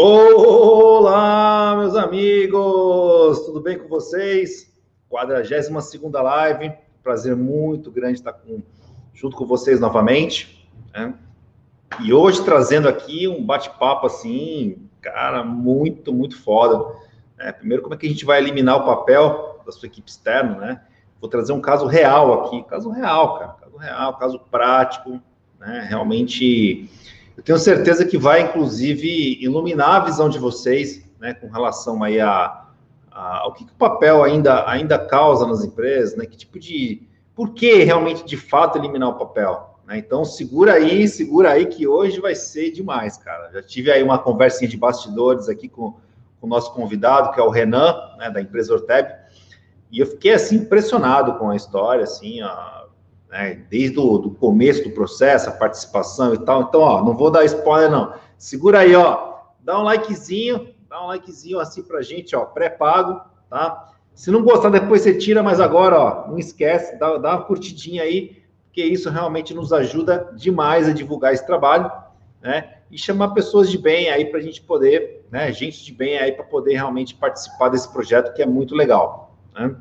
Olá, meus amigos! Tudo bem com vocês? 42 live. Prazer muito grande estar com, junto com vocês novamente. Né? E hoje trazendo aqui um bate-papo assim, cara, muito, muito foda. É, primeiro, como é que a gente vai eliminar o papel da sua equipe externa, né? Vou trazer um caso real aqui, caso real, cara, caso real, caso prático, né? Realmente eu tenho certeza que vai, inclusive, iluminar a visão de vocês, né, com relação aí a, a, ao que, que, o papel ainda, ainda causa nas empresas, né, que tipo de... Por que realmente, de fato, eliminar o papel? Né? Então, segura aí, segura aí, que hoje vai ser demais, cara. Já tive aí uma conversinha de bastidores aqui com, com o nosso convidado, que é o Renan, né, da empresa Orteb, e eu fiquei, assim, impressionado com a história, assim, a, né? Desde o do começo do processo, a participação e tal. Então, ó, não vou dar spoiler, não. Segura aí, ó. Dá um likezinho, dá um likezinho assim pra gente, ó, pré-pago, tá? Se não gostar, depois você tira, mas agora, ó, não esquece, dá, dá uma curtidinha aí, porque isso realmente nos ajuda demais a divulgar esse trabalho, né? E chamar pessoas de bem aí para a gente poder, né? Gente de bem aí para poder realmente participar desse projeto que é muito legal. Né?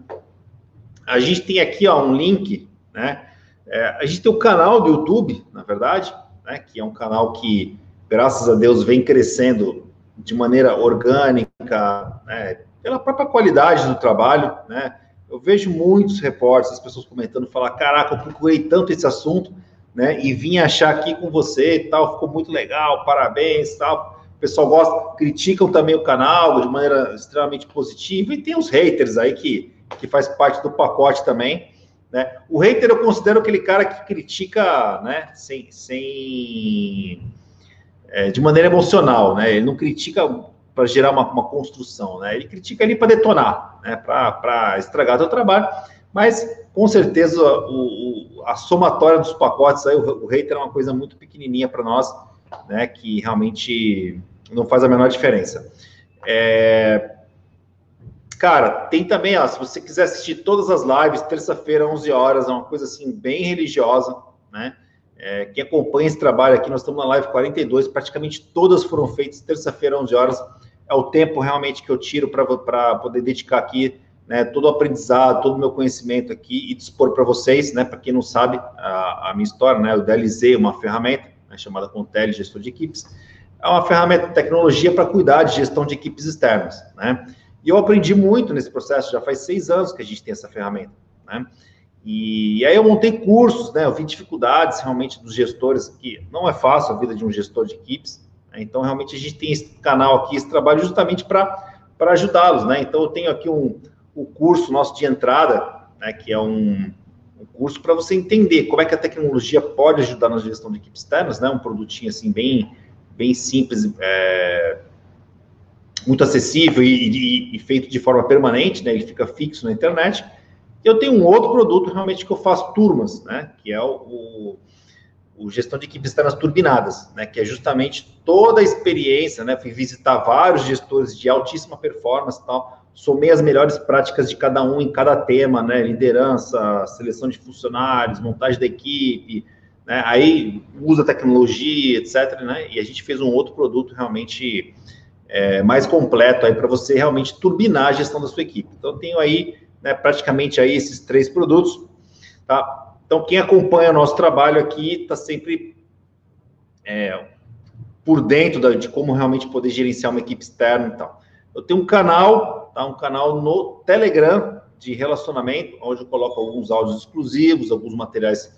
A gente tem aqui, ó, um link, né? É, a gente tem o canal do YouTube, na verdade, né, que é um canal que, graças a Deus, vem crescendo de maneira orgânica, né, pela própria qualidade do trabalho, né? Eu vejo muitos reportes, as pessoas comentando, falar, caraca, eu procurei tanto esse assunto, né, e vim achar aqui com você e tal, ficou muito legal, parabéns tal. O pessoal gosta, criticam também o canal de maneira extremamente positiva, e tem os haters aí que, que faz parte do pacote também, né? O hater eu considero aquele cara que critica né, sem, sem é, de maneira emocional, né? Ele não critica para gerar uma, uma, construção, né? Ele critica ali para detonar, né? Para estragar o trabalho, mas com certeza o, o, a somatória dos pacotes aí, o, o hater é uma coisa muito pequenininha para nós, né? Que realmente não faz a menor diferença. É, Cara, tem também, ó, se você quiser assistir todas as lives, terça-feira, 11 horas, é uma coisa assim, bem religiosa, né? É, quem acompanha esse trabalho aqui, nós estamos na live 42, praticamente todas foram feitas terça-feira, 11 horas. É o tempo realmente que eu tiro para poder dedicar aqui né, todo o aprendizado, todo o meu conhecimento aqui e dispor para vocês, né? Para quem não sabe a, a, minha história, né? O DLZ é uma ferramenta né, chamada Contele Gestor de Equipes. É uma ferramenta de tecnologia para cuidar de gestão de equipes externas, né? E eu aprendi muito nesse processo, já faz seis anos que a gente tem essa ferramenta, né? E, e aí eu montei cursos, né? Eu vi dificuldades realmente dos gestores, que não é fácil a vida de um gestor de equipes, né? então realmente a gente tem esse canal aqui, esse trabalho justamente para ajudá-los, né? Então eu tenho aqui um, o curso nosso de entrada, né? Que é um, um curso para você entender como é que a tecnologia pode ajudar na gestão de equipes externas, né? Um produtinho assim bem, bem simples, é, muito acessível e, e, e, feito de forma permanente, né? Ele fica fixo na internet. Eu tenho um outro produto realmente que eu faço turmas, né? Que é o, o, o gestão de equipes externas turbinadas, né? Que é justamente toda a experiência, né? Fui visitar vários gestores de altíssima performance, tal. Somei as melhores práticas de cada um em cada tema, né? Liderança, seleção de funcionários, montagem da equipe, né? Aí usa tecnologia, etc. Né? E a gente fez um outro produto realmente é, mais completo aí para você realmente turbinar a gestão da sua equipe. Então, tenho aí né, praticamente aí esses três produtos, tá? Então, quem acompanha nosso trabalho aqui está sempre é, por dentro da, de como realmente poder gerenciar uma equipe externa e tal. Eu tenho um canal, tá? Um canal no Telegram de relacionamento, onde eu coloco alguns áudios exclusivos, alguns materiais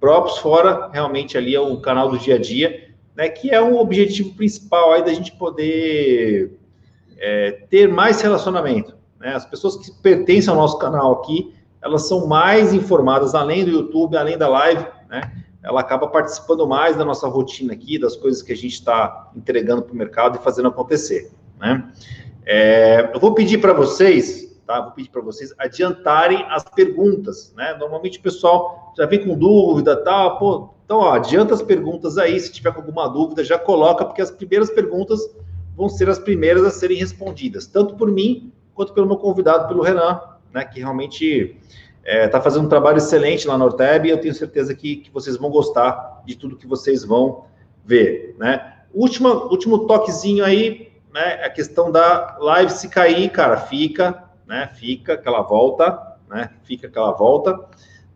próprios, fora realmente ali é o canal do dia a dia, né, que é o objetivo principal aí da gente poder é, ter mais relacionamento. Né? As pessoas que pertencem ao nosso canal aqui, elas são mais informadas, além do YouTube, além da live, né? Ela acaba participando mais da nossa rotina aqui, das coisas que a gente está entregando para o mercado e fazendo acontecer, né? É, eu vou pedir para vocês, tá? Vou pedir para vocês adiantarem as perguntas, né? Normalmente o pessoal já vem com dúvida, tal, tá? pô, então, ó, adianta as perguntas aí, se tiver alguma dúvida, já coloca, porque as primeiras perguntas vão ser as primeiras a serem respondidas, tanto por mim quanto pelo meu convidado, pelo Renan, né, que realmente está é, tá fazendo um trabalho excelente lá na Orteb e eu tenho certeza que, que vocês vão gostar de tudo que vocês vão ver, né. Última, último toquezinho aí, né, a questão da live se cair, cara, fica, né? Fica aquela volta, né? Fica aquela volta.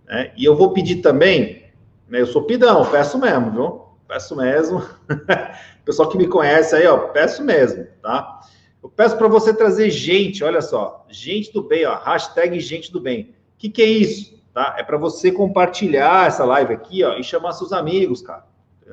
Né? E eu vou pedir também? Eu sou pidão, peço mesmo, viu? Peço mesmo. Pessoal que me conhece aí, ó, peço mesmo, tá? Eu peço para você trazer gente, olha só, gente do bem, ó, hashtag gente do bem. O que, que é isso? Tá? É para você compartilhar essa live aqui, ó, e chamar seus amigos, cara.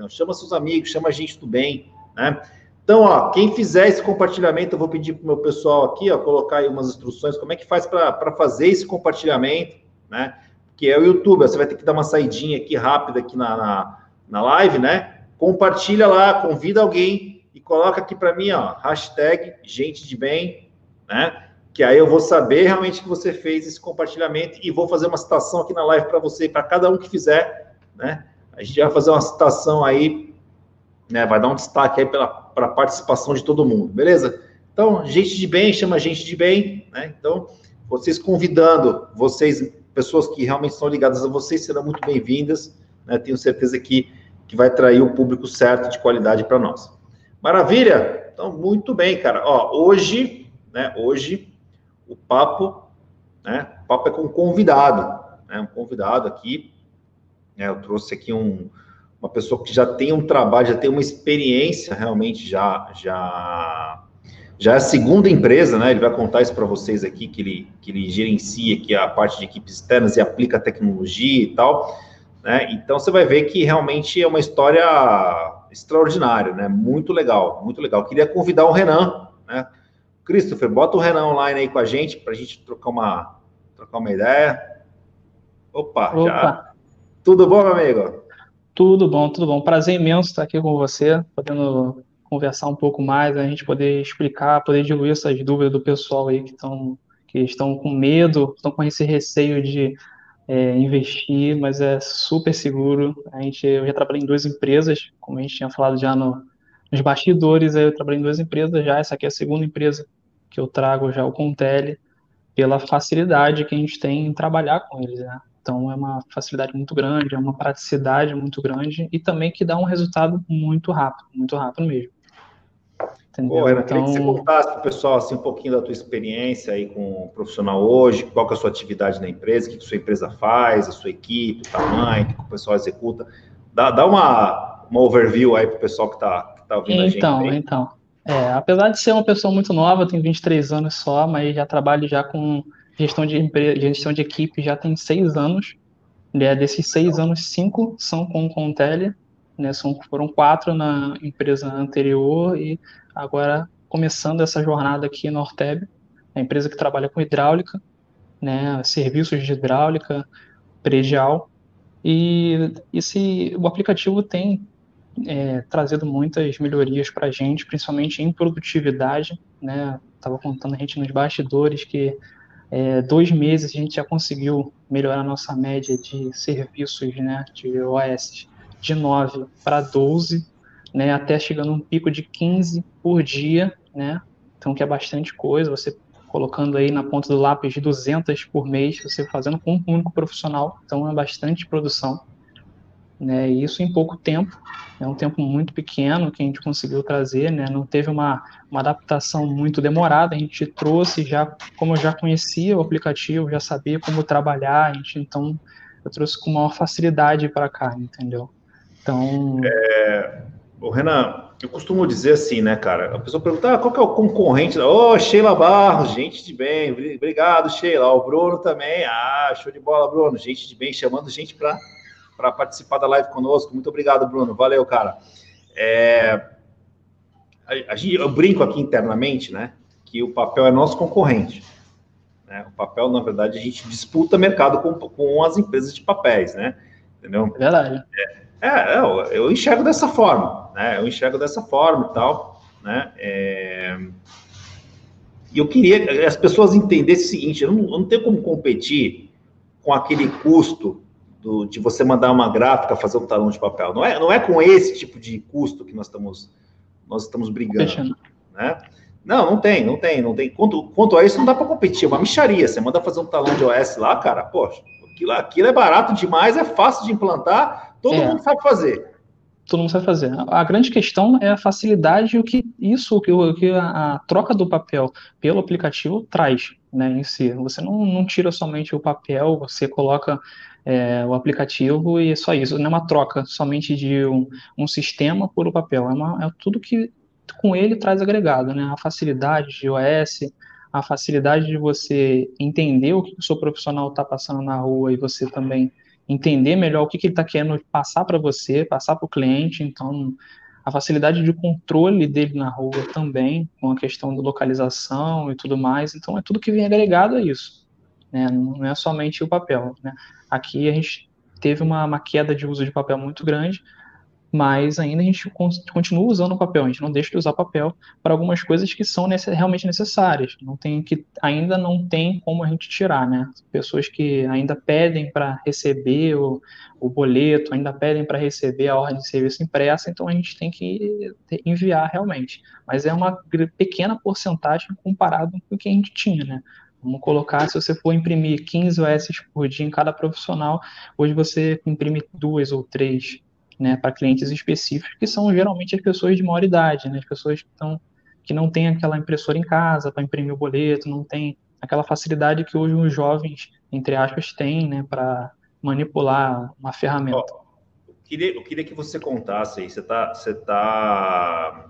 Chama seus amigos, chama gente do bem, né? Então, ó, quem fizer esse compartilhamento, eu vou pedir para o meu pessoal aqui, ó, colocar aí umas instruções, como é que faz para fazer esse compartilhamento, né? Que é o YouTube, você vai ter que dar uma saidinha aqui rápida aqui na, na, na live, né? Compartilha lá, convida alguém e coloca aqui para mim, ó, hashtag gente de bem, né? Que aí eu vou saber realmente que você fez esse compartilhamento e vou fazer uma citação aqui na live para você, para cada um que fizer, né? A gente vai fazer uma citação aí, né? Vai dar um destaque aí para a participação de todo mundo, beleza? Então, gente de bem chama gente de bem, né? Então, vocês convidando, vocês, pessoas que realmente estão ligadas a vocês, serão muito bem-vindas, né? Tenho certeza que, que vai trair o público certo de qualidade para nós. Maravilha? Então, muito bem, cara. Ó, hoje, né? Hoje, o papo, né? O papo é com um convidado, né? Um convidado aqui né? Eu trouxe aqui um, uma pessoa que já tem um trabalho, já tem uma experiência realmente, já, já, já é a segunda empresa, né? Ele vai contar isso para vocês aqui, que ele, que ele gerencia aqui a parte de equipes externas e aplica tecnologia e tal. Né? Então você vai ver que realmente é uma história extraordinária, né? Muito legal, muito legal. Queria convidar o Renan, né? Christopher, bota o Renan online aí com a gente para a gente trocar uma, trocar uma ideia. Opa, Opa. já tudo bom, meu amigo? Tudo bom, tudo bom. Prazer imenso estar aqui com você, podendo conversar um pouco mais, a gente poder explicar, poder diluir essas dúvidas do pessoal aí que estão que estão com medo, estão com esse receio de é, investir, mas é super seguro. A gente, eu já trabalhei em duas empresas, como a gente tinha falado já no, nos bastidores, eu trabalhei em duas empresas já, essa aqui é a segunda empresa que eu trago já o Contele, pela facilidade que a gente tem em trabalhar com eles, né? Então é uma facilidade muito grande, é uma praticidade muito grande e também que dá um resultado muito rápido, muito rápido mesmo. Entendeu? Pô, então... queria que você então contasse para o pessoal assim, um pouquinho da tua experiência aí com o profissional hoje, qual é a sua atividade na empresa, o que a sua empresa faz, a sua equipe, o tamanho, o que o pessoal executa. Dá, dá uma, uma overview aí para o pessoal que está tá ouvindo então, a gente. Então, então. É, apesar de ser uma pessoa muito nova, tenho 23 anos só, mas já trabalho já com gestão de, gestão de equipe já tem seis anos. Né? Desses seis anos, cinco são com o Contele, né? São, foram quatro na empresa anterior e agora começando essa jornada aqui na Orteb, a empresa que trabalha com hidráulica, né? serviços de hidráulica, predial. E esse, o aplicativo tem é, trazido muitas melhorias para a gente, principalmente em produtividade. Né? Estava contando a gente nos bastidores que é, dois meses a gente já conseguiu melhorar nossa média de serviços né, de OS de 9 para 12, né, até chegando um pico de 15 por dia, né, então que é bastante coisa, você colocando aí na ponta do lápis de 200 por mês, você fazendo com um único profissional, então é bastante produção né? E isso em pouco tempo, é um tempo muito pequeno que a gente conseguiu trazer, né? Não teve uma, uma adaptação muito demorada, a gente trouxe já, como eu já conhecia o aplicativo, já sabia como trabalhar, a gente então eu trouxe com maior facilidade para cá, entendeu? Então. É, o Renan, eu costumo dizer assim, né, cara? A pessoa pergunta, ah, qual que é o concorrente? Ô, oh, Sheila Barros, gente de bem, obrigado, Sheila. O Bruno também, ah, show de bola, Bruno, gente de bem, chamando gente para participar da live conosco. Muito obrigado, Bruno. Valeu, cara. É, a, a, eu brinco aqui internamente, né? Que o papel é nosso concorrente. Né? O papel, na verdade, a gente disputa mercado com, com as empresas de papéis, né? Entendeu? É verdade. É, é, eu, eu enxergo dessa forma, né? Eu enxergo dessa forma e tal, né? É... E eu queria que as pessoas entendessem o seguinte: eu não, eu não tenho como competir com aquele custo do, de você mandar uma gráfica fazer um talão de papel. Não é, não é com esse tipo de custo que nós estamos, nós estamos brigando. Né? Não, não tem, não tem, não tem. Quanto, quanto a isso, não dá para competir. É uma micharia. Você manda fazer um talão de OS lá, cara, poxa, aquilo, aquilo é barato demais, é fácil de implantar, todo é. mundo sabe fazer. todo mundo sabe fazer. A grande questão é a facilidade e o que isso, o que, o que a, a, troca do papel pelo aplicativo traz, né, em si. Você não, não tira somente o papel, você coloca é, o aplicativo e é só isso. Não é uma troca somente de um, um sistema por o papel. É, uma, é tudo que com ele traz agregado, né? A facilidade de iOS, a facilidade de você entender o que o seu profissional está passando na rua e você também entender melhor o que, que ele está querendo passar para você, passar para o cliente. Então, a facilidade de controle dele na rua também, com a questão da localização e tudo mais. Então, é tudo que vem agregado a isso. Né? Não é somente o papel. Né? Aqui a gente teve uma, uma queda de uso de papel muito grande, mas ainda a gente continua usando o papel, a gente não deixa de usar papel para algumas coisas que são realmente necessárias. Não tem que ainda não tem como a gente tirar, né? Pessoas que ainda pedem para receber o, o boleto, ainda pedem para receber a ordem de serviço impressa, então a gente tem que enviar realmente. Mas é uma pequena porcentagem comparado com o que a gente tinha, né? Vamos colocar, se você for imprimir 15 OS por dia em cada profissional, hoje você imprime duas ou três né, para clientes específicos, que são geralmente as pessoas de maior idade, né, as pessoas que, estão, que não têm aquela impressora em casa para imprimir o boleto, não tem aquela facilidade que hoje os jovens, entre aspas, têm né, para manipular uma ferramenta. Oh, eu, queria, eu queria que você contasse aí, você está você tá,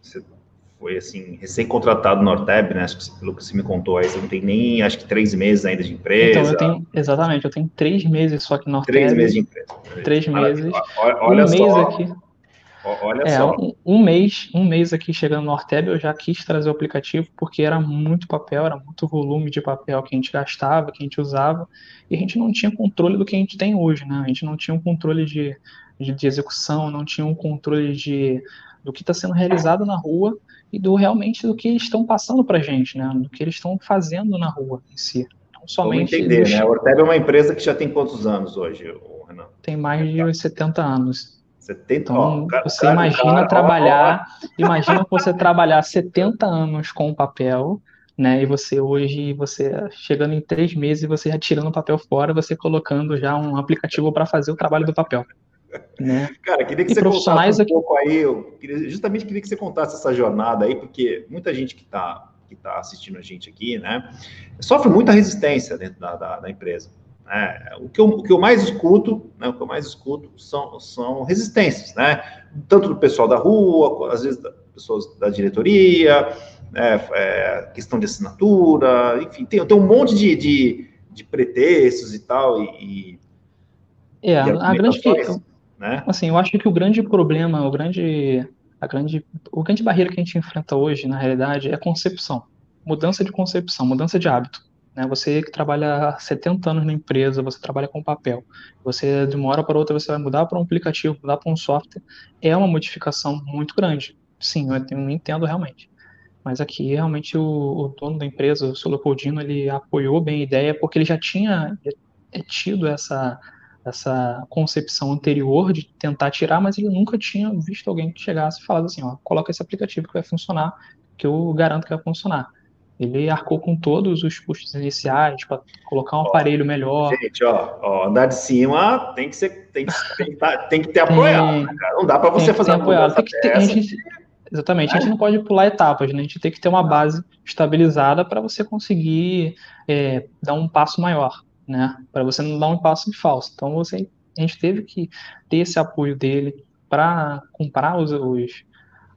você foi assim, recém-contratado no Orteb, né? Acho que pelo que você me contou aí, você não tem nem, acho que três meses ainda de empresa. Então, eu tenho, exatamente, eu tenho três meses só aqui no Orteb. Três meses de empresa. Três meses. Olha, olha um só, mês aqui. Olha é, só. Um, um, mês, um mês aqui chegando no Orteb, eu já quis trazer o aplicativo, porque era muito papel, era muito volume de papel que a gente gastava, que a gente usava, e a gente não tinha controle do que a gente tem hoje, né? A gente não tinha um controle de, de, de execução, não tinha um controle de do que está sendo realizado na rua e do realmente do que eles estão passando para a gente, né? Do que eles estão fazendo na rua em si. Não somente. Vamos entender, né? A Ortega é uma empresa que já tem quantos anos hoje, Renan? Tem mais de 70 anos. 70 então, cara, você cara, imagina cara, trabalhar, ó, ó. imagina você trabalhar 70 anos com o papel, né? E você hoje, você chegando em três meses, você já tirando o papel fora, você colocando já um aplicativo para fazer o trabalho do papel. Né? Cara, queria que e você contasse um aqui... pouco aí, eu queria, justamente queria que você contasse essa jornada aí, porque muita gente que está que tá assistindo a gente aqui, né, sofre muita resistência dentro da, da, da empresa. Né? O, que eu, o que eu mais escuto, né, o que eu mais escuto são, são resistências, né? Tanto do pessoal da rua, às vezes das pessoas da diretoria, né, é, questão de assinatura, enfim, tem, tem um monte de, de, de pretextos e tal, e, é, a grande, né? Assim, eu acho que o grande problema, o grande, a grande, o grande barreira que a gente enfrenta hoje, na realidade, é concepção. Mudança de concepção, mudança de hábito. Né? Você que trabalha há 70 anos na empresa, você trabalha com papel. Você, de uma hora para outra, você vai mudar para um aplicativo, mudar para um software. É uma modificação muito grande. Sim, eu, entendo realmente. Mas aqui, realmente, o, o dono da empresa, o seu Leopoldino, ele apoiou bem a ideia, porque ele já tinha tido essa essa concepção anterior de tentar tirar, mas ele nunca tinha visto alguém que chegasse e falasse assim, ó, coloca esse aplicativo que vai funcionar, que eu garanto que vai funcionar. Ele arcou com todos os custos iniciais para colocar um ó, aparelho melhor. Gente, ó, ó, andar de cima tem que ser, tem que, tem que, tem que ter apoiado, cara? Não dá para você fazer apoiado. Tem que ter, gente, exatamente, a gente não pode pular etapas, né? A gente tem que ter uma base estabilizada para você conseguir é, dar um passo maior né? Para você não dar um passo em falso. Então você, a gente teve que ter esse apoio dele para comprar os, os,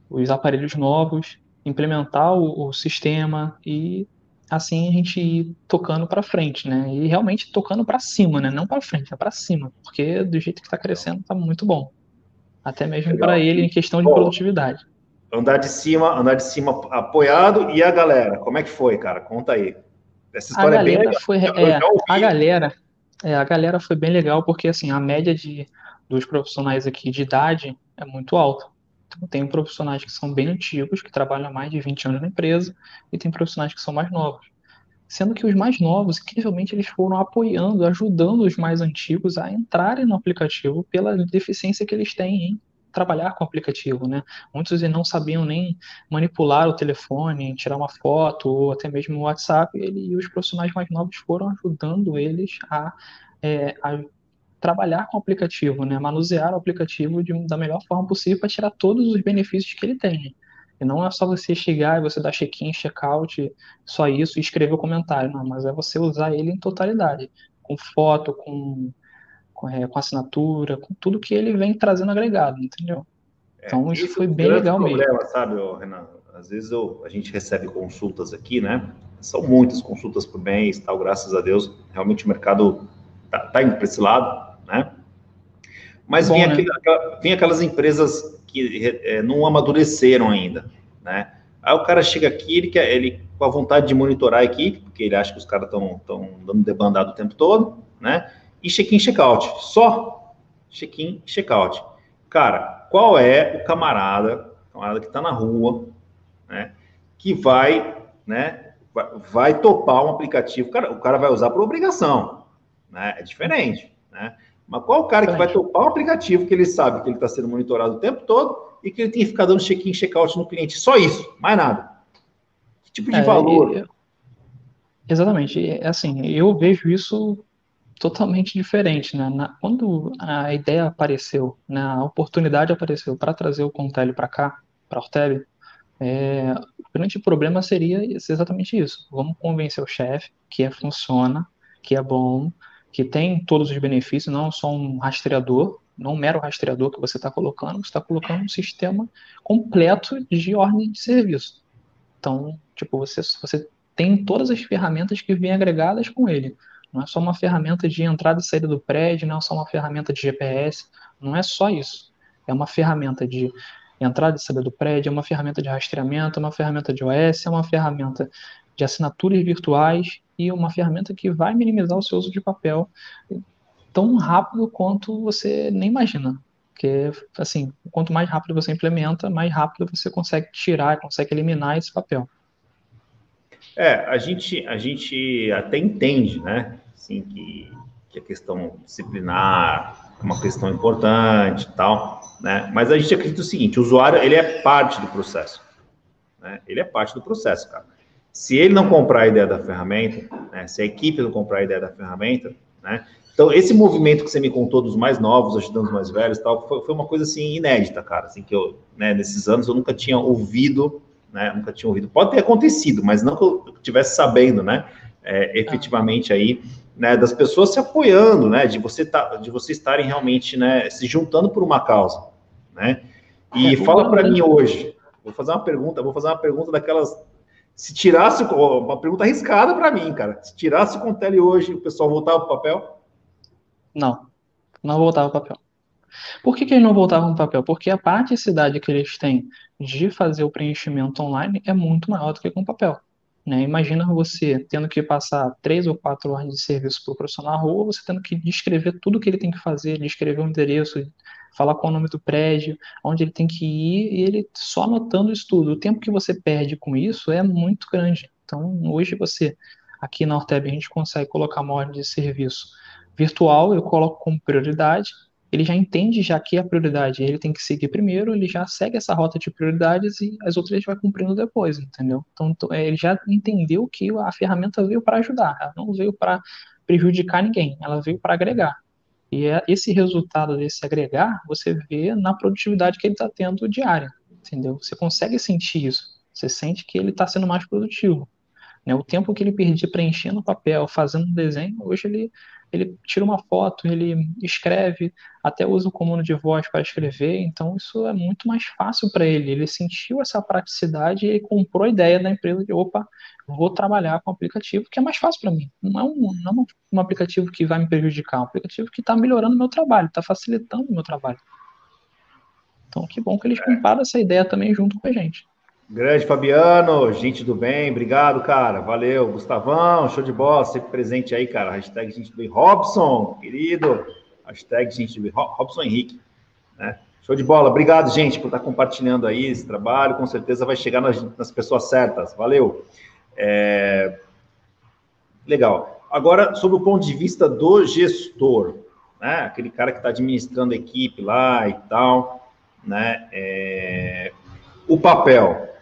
os, aparelhos novos, implementar o, o, sistema e assim a gente ir tocando para frente, né? E realmente tocando para cima, né? Não para frente, é para cima, porque do jeito que está crescendo está muito bom. Até mesmo para ele em questão de produtividade. Andar de cima, andar de cima apoiado e a galera, como é que foi, cara? Conta aí. Essa história a galera é bem legal. Foi, é, a galera, é, a galera foi bem legal porque assim a média de dos profissionais aqui de idade é muito alta. Então, tem profissionais que são bem antigos, que trabalham há mais de 20 anos na empresa, e tem profissionais que são mais novos. Sendo que os mais novos, incrivelmente, eles foram apoiando, ajudando os mais antigos a entrarem no aplicativo pela deficiência que eles têm em trabalhar com o aplicativo, né? Muitos não sabiam nem manipular o telefone, tirar uma foto ou até mesmo o WhatsApp. Ele, e os profissionais mais novos foram ajudando eles a, é, a trabalhar com o aplicativo, né? Manusear o aplicativo de, da melhor forma possível para tirar todos os benefícios que ele tem. E não é só você chegar e você dar check-in, check-out, só isso, e escrever o comentário, não, mas é você usar ele em totalidade, com foto, com, com, é, com assinatura, com tudo que ele vem trazendo agregado, entendeu? É, então isso foi bem legal problema, mesmo. sabe, Renan? Às vezes eu, a gente recebe consultas aqui, né? São muitas consultas por mês, tal, graças a Deus. Realmente o mercado tá, tá indo para esse lado, né? Mas Bom, vem, né? aquela, vem aquelas empresas que é, não amadureceram ainda, né? Aí o cara chega aqui, ele quer, ele com a vontade de monitorar a equipe, porque ele acha que os caras estão dando debandado o tempo todo, né? E check-in, check-out. Só check-in, check-out. Cara, qual é o camarada, camarada que está na rua, né? Que vai, né? Vai, vai topar um aplicativo. Cara, o cara vai usar por obrigação, né? É diferente, né? Mas qual o cara que vai topar um aplicativo que ele sabe que ele está sendo monitorado o tempo todo e que ele tem que ficar dando check-in, check-out no cliente? Só isso, mais nada. Que tipo de é, valor? Eu, exatamente. É assim, eu vejo isso totalmente diferente, né? Na, quando a ideia apareceu, né, a oportunidade apareceu para trazer o Contele para cá, para Orteb, é, o grande problema seria exatamente isso. Vamos convencer o chefe que é, funciona, que é bom, que tem todos os benefícios, não só um rastreador, não um mero rastreador que você está colocando, você está colocando um sistema completo de ordem de serviço. Então, tipo, você, você tem todas as ferramentas que vêm agregadas com ele. Não é só uma ferramenta de entrada e saída do prédio, não é só uma ferramenta de GPS, não é só isso. É uma ferramenta de entrada e saída do prédio, é uma ferramenta de rastreamento, é uma ferramenta de OS, é uma ferramenta de assinaturas virtuais e uma ferramenta que vai minimizar o seu uso de papel tão rápido quanto você nem imagina. Porque, assim, quanto mais rápido você implementa, mais rápido você consegue tirar, consegue eliminar esse papel. É, a gente, a gente até entende, né, assim, que, que a questão disciplinar é uma questão importante tal, né, mas a gente acredita o seguinte, o usuário, ele é parte do processo, né, ele é parte do processo, cara. Se ele não comprar a ideia da ferramenta, né, se a equipe não comprar a ideia da ferramenta, né, então esse movimento que você me contou dos mais novos ajudando os mais velhos, tal, foi, foi uma coisa assim inédita, cara, assim que eu, né, nesses anos eu nunca tinha ouvido, né, nunca tinha ouvido. Pode ter acontecido, mas não que eu estivesse sabendo, né, é, efetivamente aí, né, das pessoas se apoiando, né, de você tá, de você estarem realmente, né, se juntando por uma causa, né. E é, fala para mim hoje, vou fazer uma pergunta, vou fazer uma pergunta daquelas se tirasse, uma pergunta arriscada para mim, cara. Se tirasse o Contele hoje, o pessoal voltava para o papel? Não, não voltava para o papel. Por que, que eles não voltavam para o papel? Porque a praticidade que eles têm de fazer o preenchimento online é muito maior do que com papel. Né? Imagina você tendo que passar três ou quatro horas de serviço para o profissional na rua, você tendo que descrever tudo que ele tem que fazer, descrever o endereço, falar qual o nome do prédio, onde ele tem que ir, e ele só anotando isso tudo. O tempo que você perde com isso é muito grande. Então, hoje você, aqui na Orteb, a gente consegue colocar uma ordem de serviço virtual, eu coloco como prioridade, ele já entende já que a prioridade ele tem que seguir primeiro, ele já segue essa rota de prioridades e as outras ele vai cumprindo depois, entendeu? Então, é, ele já entendeu que a ferramenta veio para ajudar, ela não veio para prejudicar ninguém, ela veio para agregar. E é esse resultado desse agregar, você vê na produtividade que ele está tendo diária, entendeu? Você consegue sentir isso. Você sente que ele está sendo mais produtivo. Né? O tempo que ele perdia preenchendo papel, fazendo um desenho, hoje ele, ele tira uma foto, ele escreve, até usa o comando de voz para escrever, então isso é muito mais fácil para ele. Ele sentiu essa praticidade e comprou a ideia da empresa de, opa, vou trabalhar com um aplicativo que é mais fácil para mim. Não é, um, não é um aplicativo que vai me prejudicar, é um aplicativo que está melhorando o meu trabalho, está facilitando o meu trabalho. Então, que bom que eles compraram essa ideia também junto com a gente. Grande Fabiano, gente do bem, obrigado, cara. Valeu. Gustavão, show de bola, sempre presente aí, cara. Hashtag gente do bem. Robson, querido. Hashtag gente do bem. Robson Henrique, né? Show de bola. Obrigado, gente, por estar compartilhando aí esse trabalho. Com certeza vai chegar nas, nas pessoas certas. Valeu. É... Legal. Agora, sobre o ponto de vista do gestor, né? Aquele cara que está administrando a equipe lá e tal, né? É... O papel.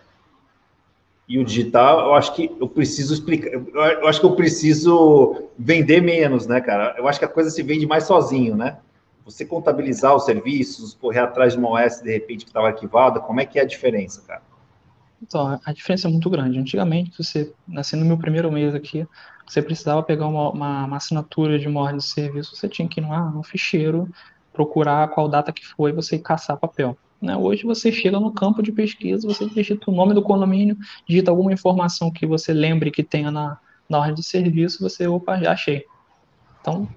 E o digital, eu acho que eu preciso explicar, eu acho que eu preciso vender menos, né, cara? Eu acho que a coisa se vende mais sozinho, né? Você contabilizar os serviços, correr atrás de uma OS de repente que estava arquivada, como é que é a diferença, cara? Então, a diferença é muito grande. Antigamente, você, assim, no meu primeiro mês aqui, você precisava pegar uma, uma, uma assinatura de uma ordem de serviço, você tinha que ir no ficheiro, procurar qual data que foi, você caçar papel. Né? Hoje você chega no campo de pesquisa, você digita o nome do condomínio, digita alguma informação que você lembre que tenha na, na ordem de serviço, você, opa, já achei. Então,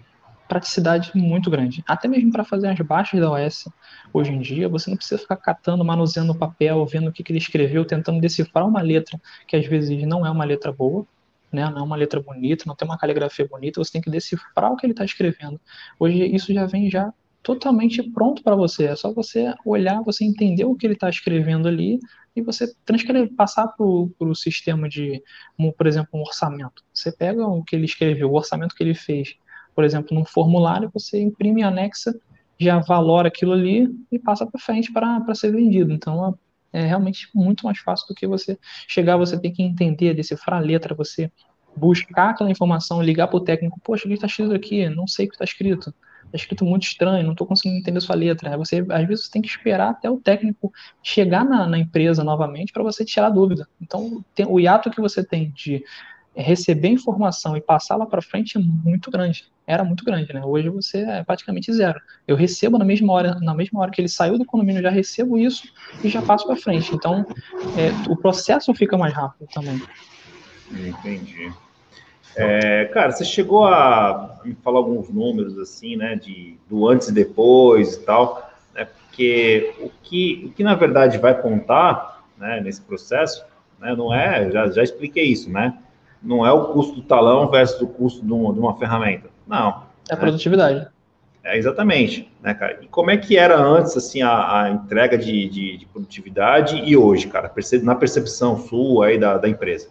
praticidade muito grande. Até mesmo para fazer as baixas da OS, hoje em dia, você não precisa ficar catando, manuseando o papel, vendo o que, que ele escreveu, tentando decifrar uma letra que às vezes não é uma letra boa, né? não é uma letra bonita, não tem uma caligrafia bonita, você tem que decifrar o que ele está escrevendo. Hoje isso já vem já totalmente pronto para você. É só você olhar, você entender o que ele está escrevendo ali e você transcrever, passar para o sistema de, por exemplo, um orçamento. Você pega o que ele escreveu, o orçamento que ele fez, por exemplo, num formulário, você imprime e anexa, já valora aquilo ali e passa para frente para ser vendido. Então, é realmente muito mais fácil do que você chegar, você tem que entender, decifrar a letra, você buscar aquela informação, ligar para o técnico, poxa, o que está escrito aqui? Não sei o que está escrito tá escrito muito estranho, não estou conseguindo entender sua letra. Você, às vezes, você tem que esperar até o técnico chegar na, na empresa novamente para você tirar dúvida. Então, tem, o hiato que você tem de receber informação e passá-la para frente é muito grande. Era muito grande, né? Hoje você é praticamente zero. Eu recebo na mesma hora, na mesma hora que ele saiu do condomínio, já recebo isso e já passo para frente. Então, é, o processo fica mais rápido também. Entendi. É, cara, você chegou a me falar alguns números assim, né, de do antes e depois e tal, né, porque o que, o que na verdade vai contar, né, nesse processo, né, não é, já, já expliquei isso, né, não é o custo do talão versus o custo de uma, de uma ferramenta, não. É a né? produtividade. É, exatamente, né, cara? E como é que era antes, assim, a, a entrega de, de, de, produtividade e hoje, cara, na percepção sua aí da, da empresa?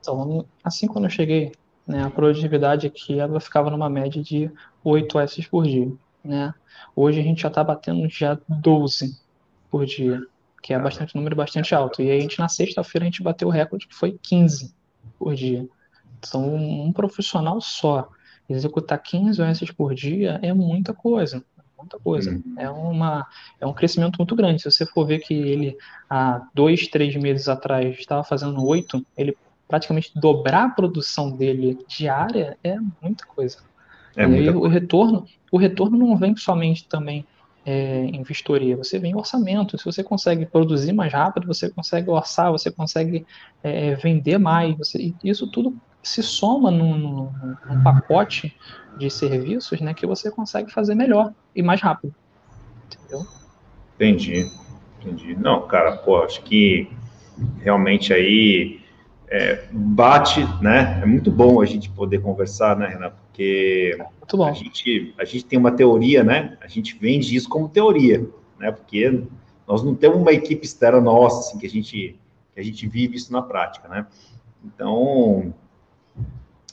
Então, assim quando eu cheguei, né, a produtividade aqui ela ficava numa média de 8 S por dia, né? Hoje a gente já está batendo já 12 por dia, que é bastante número bastante alto. E aí a gente na sexta-feira a gente bateu o recorde que foi 15 por dia. Então, um profissional só executar 15 OS por dia é muita coisa muita coisa. Uhum. É, uma, é um crescimento muito grande. Se você for ver que ele, há dois, três meses atrás, estava fazendo oito, ele praticamente dobrar a produção dele diária é muita coisa. É e aí, o retorno, o retorno não vem somente também é, em vistoria, você vem em orçamento. Se você consegue produzir mais rápido, você consegue orçar, você consegue é, vender mais. Você, isso tudo se soma num, num, num, pacote de serviços né, que você consegue fazer melhor e mais rápido. Entendeu? Entendi, entendi. Não, cara, pô, acho que realmente aí é, bate, né? É muito bom a gente poder conversar, né, Renato? Porque a gente, a gente tem uma teoria, né? A gente vende isso como teoria, né? Porque nós não temos uma equipe externa nossa, assim, que a gente, que a gente vive isso na prática, né? Então,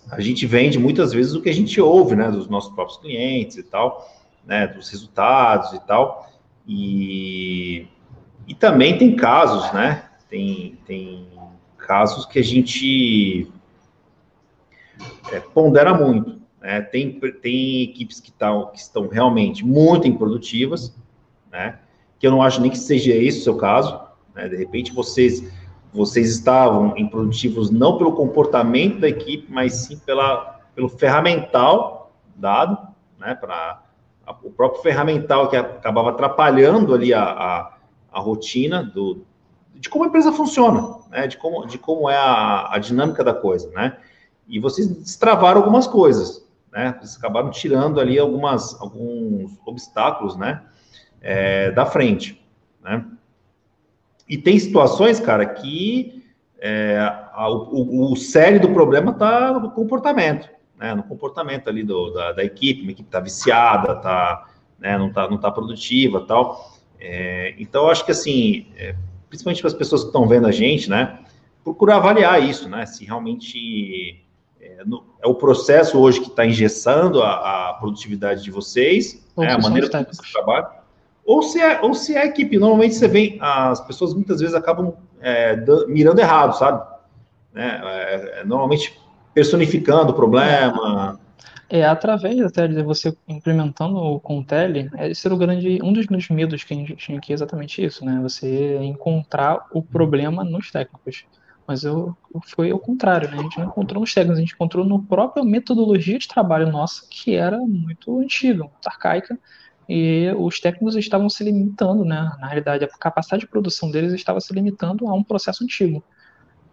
a gente vende muitas vezes o que a gente ouve, né? Dos nossos próprios clientes e tal, né? Dos resultados e tal. E, e também tem casos, né? Tem, tem casos que a gente é, pondera muito. Né? Tem, tem equipes que, que estão realmente muito improdutivas, né? que eu não acho nem que seja esse o seu caso. Né? De repente, vocês, vocês estavam improdutivos não pelo comportamento da equipe, mas sim pela, pelo ferramental dado, né? para o próprio ferramental que acabava atrapalhando ali a, a, a rotina do, de como a empresa funciona, né? De como, de como é a, a dinâmica da coisa, né? E vocês destravaram algumas coisas, né? Vocês acabaram tirando ali algumas, alguns obstáculos, né? É, da frente, né? E tem situações, cara, que é, a, o, o sério do problema está no comportamento, né? No comportamento ali do, da, da equipe, uma equipe está viciada, tá, né? não está não tá produtiva, tal. É, então, acho que assim, é, principalmente para as pessoas que estão vendo a gente, né? Procurar avaliar isso, né? Se realmente é, no, é o processo hoje que está engessando a, a, produtividade de vocês, né, a maneira como vocês trabalham, ou se é, ou se é a equipe. Normalmente você vê, as pessoas muitas vezes acabam é, mirando errado, sabe? Né? É, é, normalmente personificando o problema. É, através até de você implementando o Contele, esse era o grande, um dos grandes medos que a gente tinha aqui, exatamente isso, né? Você encontrar o problema nos técnicos. Mas eu, foi o contrário, né? A gente não encontrou nos técnicos, a gente encontrou no própria metodologia de trabalho nossa, que era muito antiga, muito arcaica, e os técnicos estavam se limitando, né? Na realidade, a capacidade de produção deles estava se limitando a um processo antigo.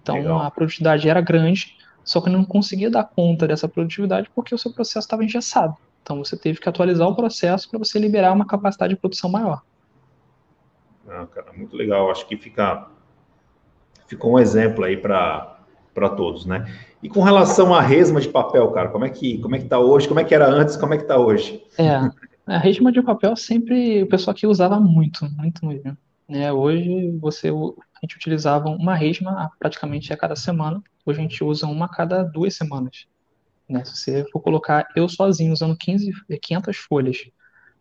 Então, Legal. a produtividade era grande, só que não conseguia dar conta dessa produtividade porque o seu processo estava engessado. Então, você teve que atualizar o processo para você liberar uma capacidade de produção maior. Ah, cara, muito legal. Acho que fica ficou um exemplo aí para para todos, né? E com relação à resma de papel, cara, como é que como é que tá hoje? Como é que era antes? Como é que tá hoje? É, a resma de papel sempre o pessoal aqui usava muito, muito mesmo. Né? Hoje você a gente utilizava uma resma praticamente a cada semana. Hoje a gente usa uma a cada duas semanas. Né? Se você for colocar eu sozinho usando 15, 500 folhas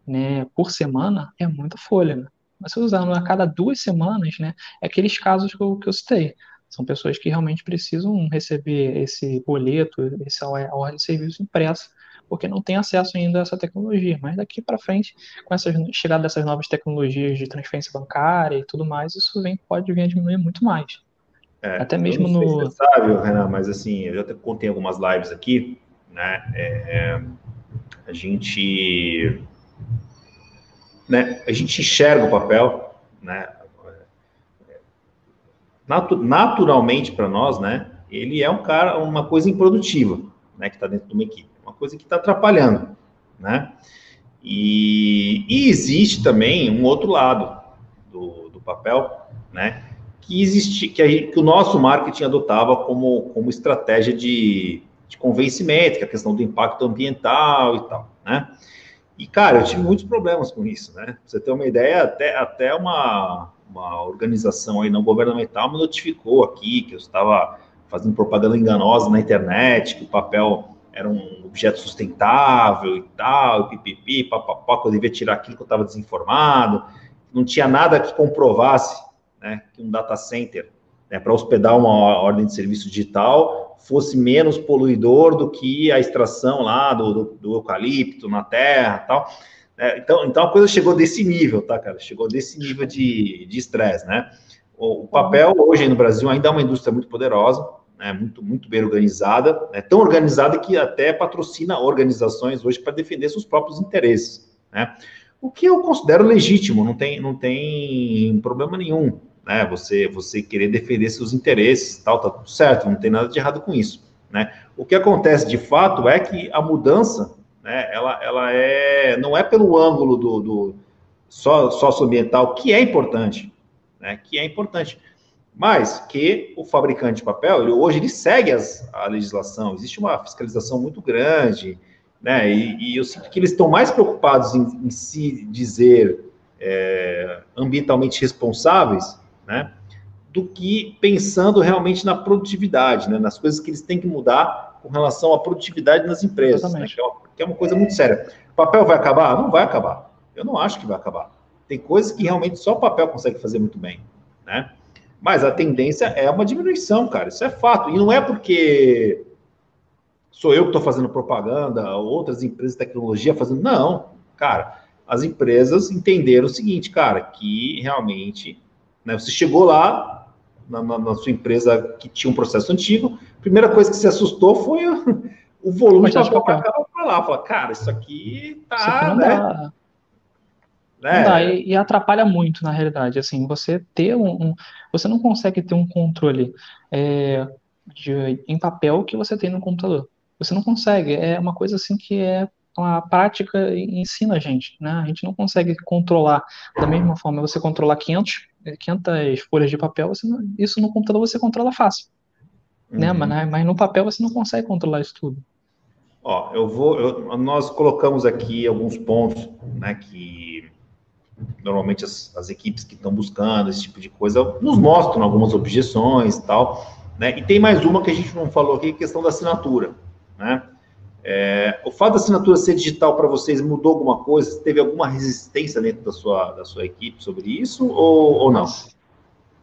né, por semana, é muita folha. Né? Mas se usando a cada duas semanas, né, é aqueles casos que eu, que eu citei. São pessoas que realmente precisam receber esse boleto, essa ordem de serviço impressa, porque não tem acesso ainda a essa tecnologia. Mas daqui para frente, com essa chegada dessas novas tecnologias de transferência bancária e tudo mais, isso vem, pode vir a diminuir muito mais. É, Até mesmo no. Se você sabe, Renan, mas assim, eu já contei algumas lives aqui, né? É, a gente né, a gente enxerga o papel, né, naturalmente para nós, né, ele é um cara, uma coisa improdutiva, né, que está dentro de uma equipe, coisa que está atrapalhando, né, e, e, existe também um outro lado do, do papel, né, que existe, que, a, que, o nosso marketing adotava como, como estratégia de, de convencimento, que é a questão do impacto ambiental e tal, né, e, cara, eu tive muitos problemas com isso, né? Pra você ter uma ideia, até, até uma, uma organização aí não governamental me notificou aqui que eu estava fazendo propaganda enganosa na internet, que o papel era um objeto sustentável e tal, e pipipi, papapá, que eu devia tirar aquilo que eu estava desinformado. Não tinha nada que comprovasse né, que um data center, né, para hospedar uma ordem de serviço digital, fosse menos poluidor do que a extração lá do, do, do eucalipto na terra tal. É, então, então a coisa chegou desse nível, tá, cara? Chegou desse nível de estresse, né? O, o, papel hoje no Brasil ainda é uma indústria muito poderosa, né? muito, muito bem organizada, né? tão organizada que até patrocina organizações hoje para defender seus próprios interesses, né? O que eu considero legítimo, não tem, não tem problema nenhum né? Você, você querer defender seus interesses, tal, tá tudo certo, não tem nada de errado com isso, né? O que acontece de fato é que a mudança, né? Ela, ela é, não é pelo ângulo do, do socioambiental, que é importante, né? Que é importante, mas que o fabricante de papel, ele, hoje ele segue as, a legislação, existe uma fiscalização muito grande, né? E, e eu sinto que eles estão mais preocupados em, em se dizer é, ambientalmente responsáveis né? Do que pensando realmente na produtividade, né? Nas coisas que eles têm que mudar com relação à produtividade nas empresas, né? que, é uma, que é uma coisa muito séria. O papel vai acabar? Não vai acabar. Eu não acho que vai acabar. Tem coisas que realmente só o papel consegue fazer muito bem, né? Mas a tendência é uma diminuição, cara. Isso é fato. E não é porque sou eu que estou fazendo propaganda, outras empresas de tecnologia fazendo. Não, cara. As empresas entenderam o seguinte, cara, que realmente né? Você chegou lá, na, na, na, sua empresa que tinha um processo antigo, a primeira coisa que se assustou foi o, o volume de papel para lá. Fala, cara, isso aqui tá. Isso aqui não né? dá. Né? Dá, e, e, atrapalha muito, na realidade. Assim, você ter um, um Você não consegue ter um controle é, de, em papel que você tem no computador. Você não consegue. É uma coisa assim que é a prática ensina a gente, né? A gente não consegue controlar da mesma forma. Você controlar 500, 500 folhas de papel, não, isso no computador você controla fácil, né? uhum. né? Mas, mas, no papel você não consegue controlar isso tudo. Ó, eu vou, eu, nós colocamos aqui alguns pontos, né? Que normalmente as, as equipes que estão buscando esse tipo de coisa nos mostram algumas objeções e tal, né? E tem mais uma que a gente não falou aqui, questão da assinatura, né? É, o fato da assinatura ser digital para vocês mudou alguma coisa? Teve alguma resistência dentro da sua, da sua equipe sobre isso ou, ou não?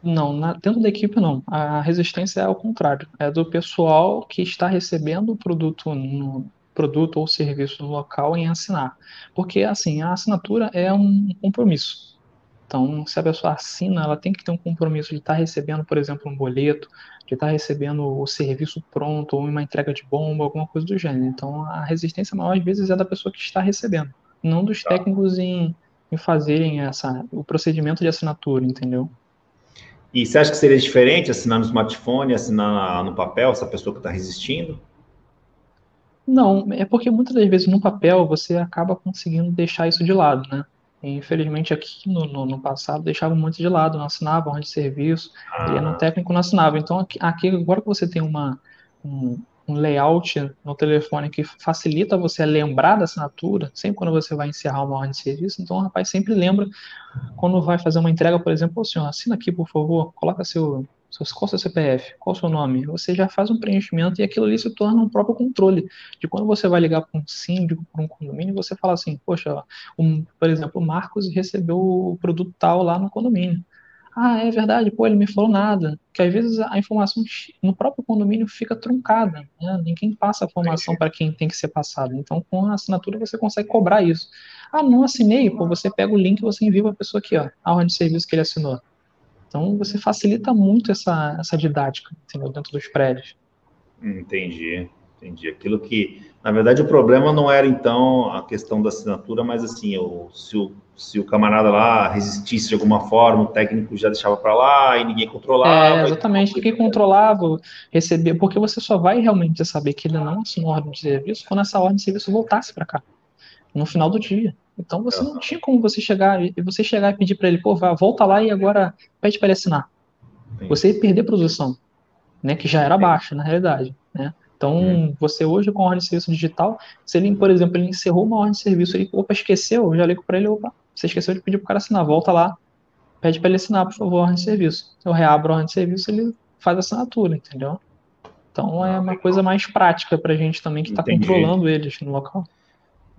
Não, na, dentro da equipe não. A resistência é ao contrário. É do pessoal que está recebendo o produto no produto ou serviço no local em assinar. Porque, assim, a assinatura é um compromisso. Então, se a pessoa assina, ela tem que ter um compromisso de estar recebendo, por exemplo, um boleto, de estar recebendo o serviço pronto, ou uma entrega de bomba, alguma coisa do gênero. Então, a resistência maior, às vezes, é da pessoa que está recebendo, não dos tá. técnicos em, em fazerem essa, o procedimento de assinatura, entendeu? E você acha que seria diferente assinar no smartphone, assinar no papel, essa pessoa que está resistindo? Não, é porque muitas das vezes no papel você acaba conseguindo deixar isso de lado, né? infelizmente aqui no, no, no, passado deixava muito de lado, não assinava ordem de serviço, ah. ia no técnico não assinava. Então aqui, aqui, agora que você tem uma, um, um, layout no telefone que facilita você lembrar da assinatura, sempre quando você vai encerrar uma ordem de serviço, então o rapaz sempre lembra quando vai fazer uma entrega, por exemplo, o senhor, assina aqui por favor, coloca seu qual o seu CPF? Qual o seu nome? Você já faz um preenchimento e aquilo ali se torna um próprio controle. De quando você vai ligar para um síndico, para um condomínio, você fala assim, poxa, um, por exemplo, o Marcos recebeu o produto tal lá no condomínio. Ah, é verdade, pô, ele me falou nada. Que às vezes a informação no próprio condomínio fica truncada, né? Ninguém passa a informação para quem tem que ser passado. Então, com a assinatura você consegue cobrar isso. Ah, não assinei, pô, você pega o link e você envia para a pessoa aqui, ó, a ordem de serviço que ele assinou. Então você facilita muito essa, essa didática entendeu? dentro dos prédios. Entendi, entendi. Aquilo que, na verdade, o problema não era então a questão da assinatura, mas assim, o, se, o, se o camarada lá resistisse de alguma forma, o técnico já deixava para lá e ninguém controlava. É, exatamente, ninguém controlava, recebia, porque você só vai realmente saber que ele não assinou a ordem de serviço quando essa ordem de serviço voltasse para cá, no final do dia. Então você não tinha como você chegar e você chegar e pedir para ele, pô, vá, volta lá e agora pede para ele assinar. Você ia perder produção, né, que já era baixa na realidade, né? Então, você hoje com a ordem de serviço digital, se ele, por exemplo, ele encerrou uma ordem de serviço, ele, opa, esqueceu, eu já ligo para ele, opa, você esqueceu de pedir para o cara assinar, volta lá, pede para ele assinar, por favor, a ordem de serviço. Eu reabro a ordem de serviço, ele faz a assinatura, entendeu? Então, é uma coisa mais prática para a gente também que está controlando eles no local.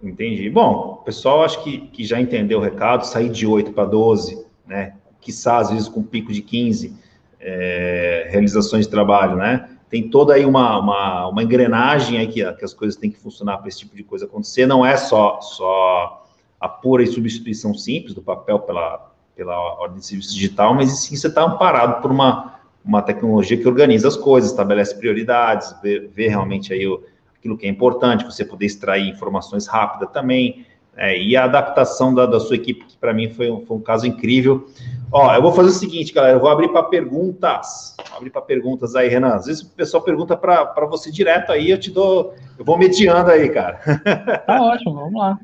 Entendi. Bom, pessoal acho que, que já entendeu o recado, sair de 8 para 12, né? Quiçá, às vezes, com pico de 15 é, realizações de trabalho, né? Tem toda aí uma, uma, uma engrenagem aí que, que as coisas têm que funcionar para esse tipo de coisa acontecer. Não é só, só a pura e substituição simples do papel pela, pela ordem de serviço digital, mas sim você está amparado por uma, uma tecnologia que organiza as coisas, estabelece prioridades, vê, vê realmente aí o aquilo que é importante, você poder extrair informações rápidas também, é, e a adaptação da, da sua equipe, que para mim foi um, foi um, caso incrível. Ó, eu vou fazer o seguinte, galera, eu vou abrir para perguntas. Vou abrir para perguntas aí, Renan. Às vezes o pessoal pergunta para você direto aí, eu te dou, eu vou mediando aí, cara. Tá ótimo, vamos lá.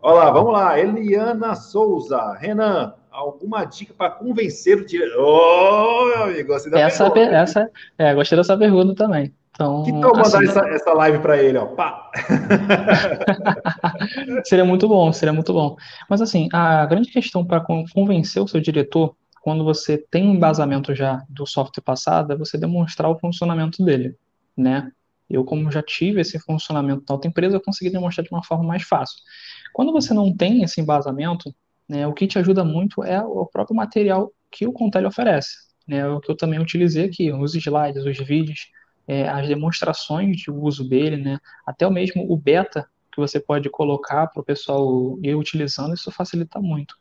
Olha lá, vamos lá. Eliana Souza. Renan, alguma dica para convencer o diretor? Ô, oh, meu amigo, você essa, essa, é, gostei dessa pergunta também. Então, que tal mandar assim, essa, essa live para ele, ó? Pá. seria muito bom, seria muito bom. Mas assim, a grande questão para convencer o seu diretor, quando você tem um embasamento já do software passado, é você demonstrar o funcionamento dele, né? Eu, como já tive esse funcionamento na outra empresa, eu consegui demonstrar de uma forma mais fácil. Quando você não tem esse embasamento, né, o que te ajuda muito é o próprio material que o Contele oferece, né? O que eu também utilizei aqui, os slides, os vídeos, é, as demonstrações de uso dele, né? Até mesmo o beta que você pode colocar para o pessoal ir utilizando, isso facilita muito.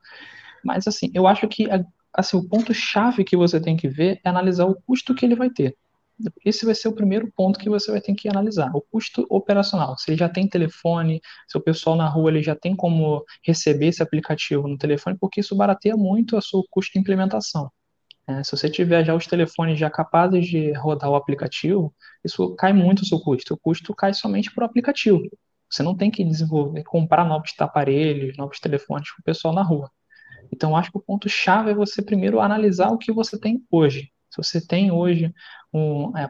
Mas assim, eu acho que assim, o ponto chave que você tem que ver é analisar o custo que ele vai ter. Esse vai ser o primeiro ponto que você vai ter que analisar, o custo operacional. Se ele já tem telefone, se o pessoal na rua ele já tem como receber esse aplicativo no telefone, porque isso barateia muito o seu custo de implementação. É, se você tiver já os telefones já capazes de rodar o aplicativo, isso cai muito o seu custo. O custo cai somente para o aplicativo. Você não tem que desenvolver, comprar novos aparelhos, novos telefones para o pessoal na rua. Então, acho que o ponto-chave é você primeiro analisar o que você tem hoje. Se você tem hoje um é,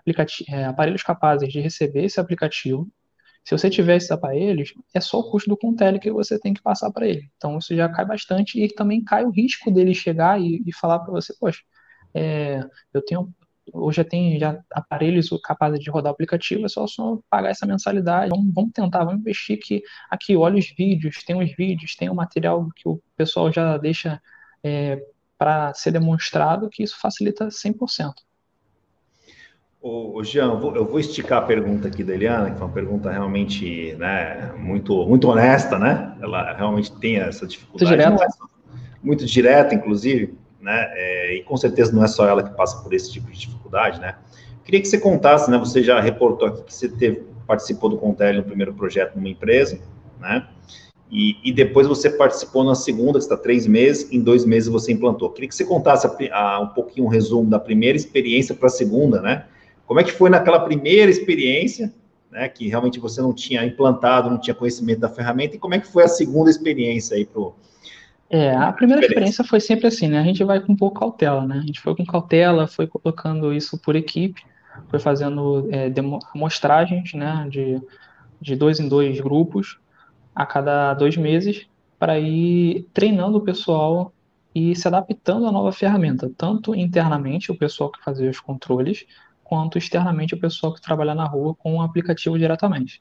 é, aparelhos capazes de receber esse aplicativo, se você tiver esses aparelhos, é só o custo do Contele que você tem que passar para ele. Então, isso já cai bastante e também cai o risco dele chegar e, e falar para você, poxa, é, eu tenho hoje já tem já aparelhos capazes de rodar aplicativo, é só, só pagar essa mensalidade. Vamos, vamos tentar, vamos investir que aqui, olha os vídeos, tem os vídeos, tem o material que o pessoal já deixa é, para ser demonstrado, que isso facilita 100%. Ô, Jean, eu vou, eu vou, esticar a pergunta aqui da Eliana, que foi uma pergunta realmente né, muito, muito honesta, né? Ela realmente tem essa dificuldade. Muito direta. É muito direta, inclusive, né? É, e com certeza não é só ela que passa por esse tipo de dificuldade, né? Queria que você contasse, né? Você já reportou aqui que você teve, participou do Contele no primeiro projeto numa empresa, né? E, e, depois você participou na segunda, que está três meses, em dois meses você implantou. Queria que você contasse a, a, um pouquinho um resumo da primeira experiência para a segunda, né? Como é que foi naquela primeira experiência, né, que realmente você não tinha implantado, não tinha conhecimento da ferramenta, e como é que foi a segunda experiência aí pro é, a primeira experiência foi sempre assim, né? A gente vai com um pouco cautela, né? A gente foi com cautela, foi colocando isso por equipe, foi fazendo é, amostragens, né? De, de dois em dois grupos, a cada dois meses, para ir treinando o pessoal e se adaptando à nova ferramenta, tanto internamente, o pessoal que fazia os controles, quanto externamente o pessoal que trabalha na rua com o aplicativo diretamente.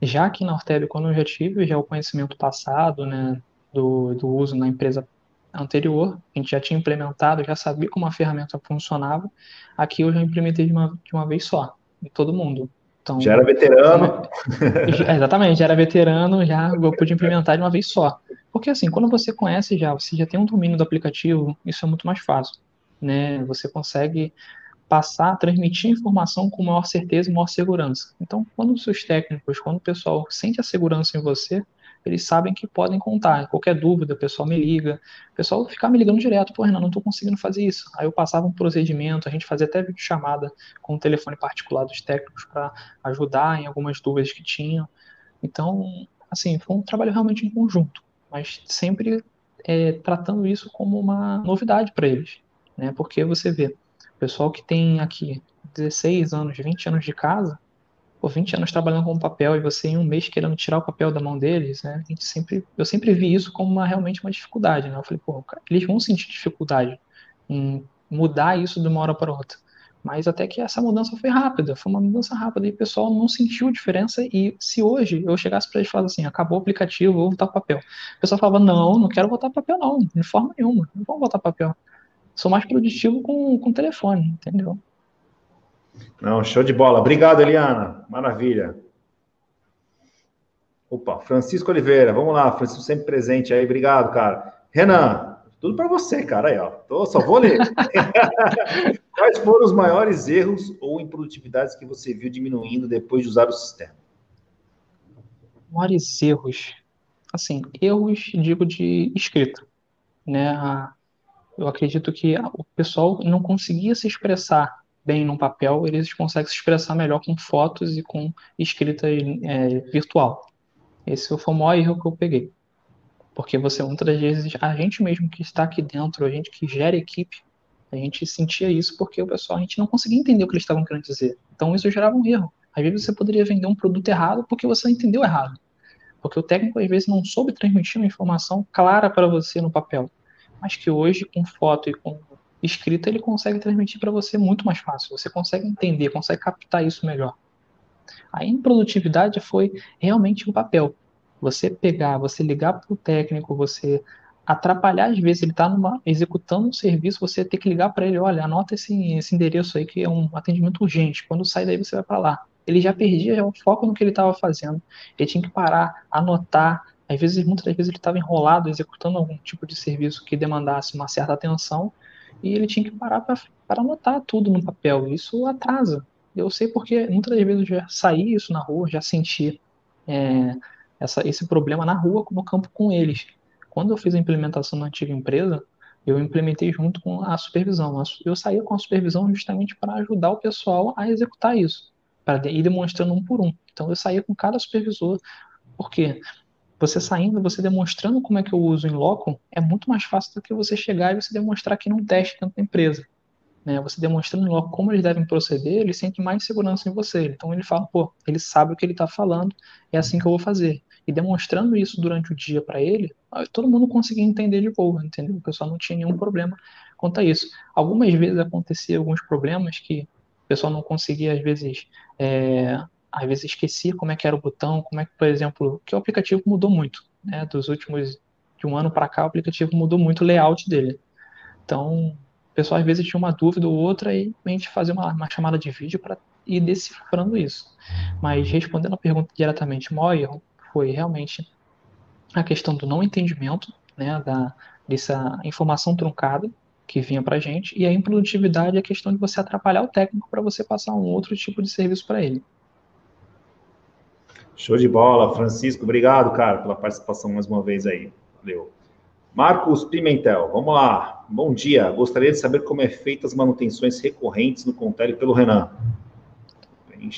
Já aqui na Orteb, quando eu já tive já o conhecimento passado, né, do, do uso na empresa anterior, a gente já tinha implementado, já sabia como a ferramenta funcionava, aqui eu já implementei de uma, de uma vez só, em todo mundo. Então, já era veterano. Já, exatamente, já era veterano, já eu pude implementar de uma vez só. Porque assim, quando você conhece já, você já tem um domínio do aplicativo, isso é muito mais fácil. Né? Você consegue passar, transmitir a informação com maior certeza e maior segurança. Então, quando os seus técnicos, quando o pessoal sente a segurança em você, eles sabem que podem contar. Qualquer dúvida, o pessoal me liga. O pessoal ficar me ligando direto, pô, Renan, não estou conseguindo fazer isso. Aí eu passava um procedimento, a gente fazia até chamada com o telefone particular dos técnicos para ajudar em algumas dúvidas que tinham. Então, assim, foi um trabalho realmente em conjunto, mas sempre é, tratando isso como uma novidade para eles, né? Porque você vê, pessoal que tem aqui 16 anos, 20 anos de casa, por 20 anos trabalhando com papel e você em um mês querendo tirar o papel da mão deles, né? A gente sempre, eu sempre vi isso como uma, realmente uma dificuldade, né? Eu falei, pô, eles vão sentir dificuldade em mudar isso de uma hora para outra. Mas até que essa mudança foi rápida, foi uma mudança rápida e o pessoal não sentiu diferença. E se hoje eu chegasse para eles e falasse assim, acabou o aplicativo, vou voltar papel. O pessoal falava, não, não quero voltar papel não, de forma nenhuma, não vamos voltar papel sou mais produtivo com, com telefone, entendeu? Não, show de bola. Obrigado, Eliana. Maravilha. Opa, Francisco Oliveira, vamos lá, Francisco sempre presente aí, obrigado, cara. Renan, tudo para você, cara, aí, ó. Tô, só vou ler. Quais foram os maiores erros ou improdutividades que você viu diminuindo depois de usar o sistema? Maiores erros. Assim, erros, digo, de escrita. Né? A, eu acredito que o pessoal não conseguia se expressar bem no papel, eles conseguem se expressar melhor com fotos e com escrita é, virtual. Esse foi o maior erro que eu peguei. Porque você, muitas vezes, a gente mesmo que está aqui dentro, a gente que gera equipe, a gente sentia isso porque o pessoal, a gente não conseguia entender o que eles estavam querendo dizer. Então isso gerava um erro. Às vezes você poderia vender um produto errado porque você entendeu errado. Porque o técnico, às vezes, não soube transmitir uma informação clara para você no papel mas que hoje, com foto e com escrita, ele consegue transmitir para você muito mais fácil. Você consegue entender, consegue captar isso melhor. A improdutividade foi realmente o papel. Você pegar, você ligar para o técnico, você atrapalhar, às vezes ele está executando um serviço, você ter que ligar para ele, olha, anota esse, esse endereço aí que é um atendimento urgente. Quando sai daí você vai para lá. Ele já perdia já o foco no que ele estava fazendo. Ele tinha que parar, anotar, às vezes, muitas vezes ele estava enrolado executando algum tipo de serviço que demandasse uma certa atenção e ele tinha que parar para anotar tudo no papel. Isso atrasa. Eu sei porque muitas vezes eu já saí isso na rua, já senti é, essa, esse problema na rua, no campo com eles. Quando eu fiz a implementação na antiga empresa, eu implementei junto com a supervisão. Eu saía com a supervisão justamente para ajudar o pessoal a executar isso, para ir demonstrando um por um. Então eu saía com cada supervisor, porque você saindo, você demonstrando como é que eu uso em loco, é muito mais fácil do que você chegar e você demonstrar aqui num teste dentro da empresa. Né? Você demonstrando em loco como eles devem proceder, ele sente mais segurança em você. Então ele fala, pô, ele sabe o que ele está falando, é assim que eu vou fazer. E demonstrando isso durante o dia para ele, todo mundo conseguia entender de boa, entendeu? O pessoal não tinha nenhum problema quanto a isso. Algumas vezes acontecia alguns problemas que o pessoal não conseguia, às vezes, é, às vezes esquecia como é que era o botão, como é que, por exemplo, que o aplicativo mudou muito, né? Dos últimos de um ano para cá, o aplicativo mudou muito o layout dele. Então, o pessoal às vezes tinha uma dúvida ou outra e a gente fazia uma, uma chamada de vídeo para ir decifrando isso. Mas respondendo a pergunta diretamente, o maior erro foi realmente a questão do não entendimento, né, da, dessa informação truncada que vinha para gente, e a improdutividade é a questão de você atrapalhar o técnico para você passar um outro tipo de serviço para ele. Show de bola, Francisco. Obrigado, cara, pela participação mais uma vez aí. Valeu. Marcos Pimentel, vamos lá. Bom dia. Gostaria de saber como é feita as manutenções recorrentes no Contele pelo Renan.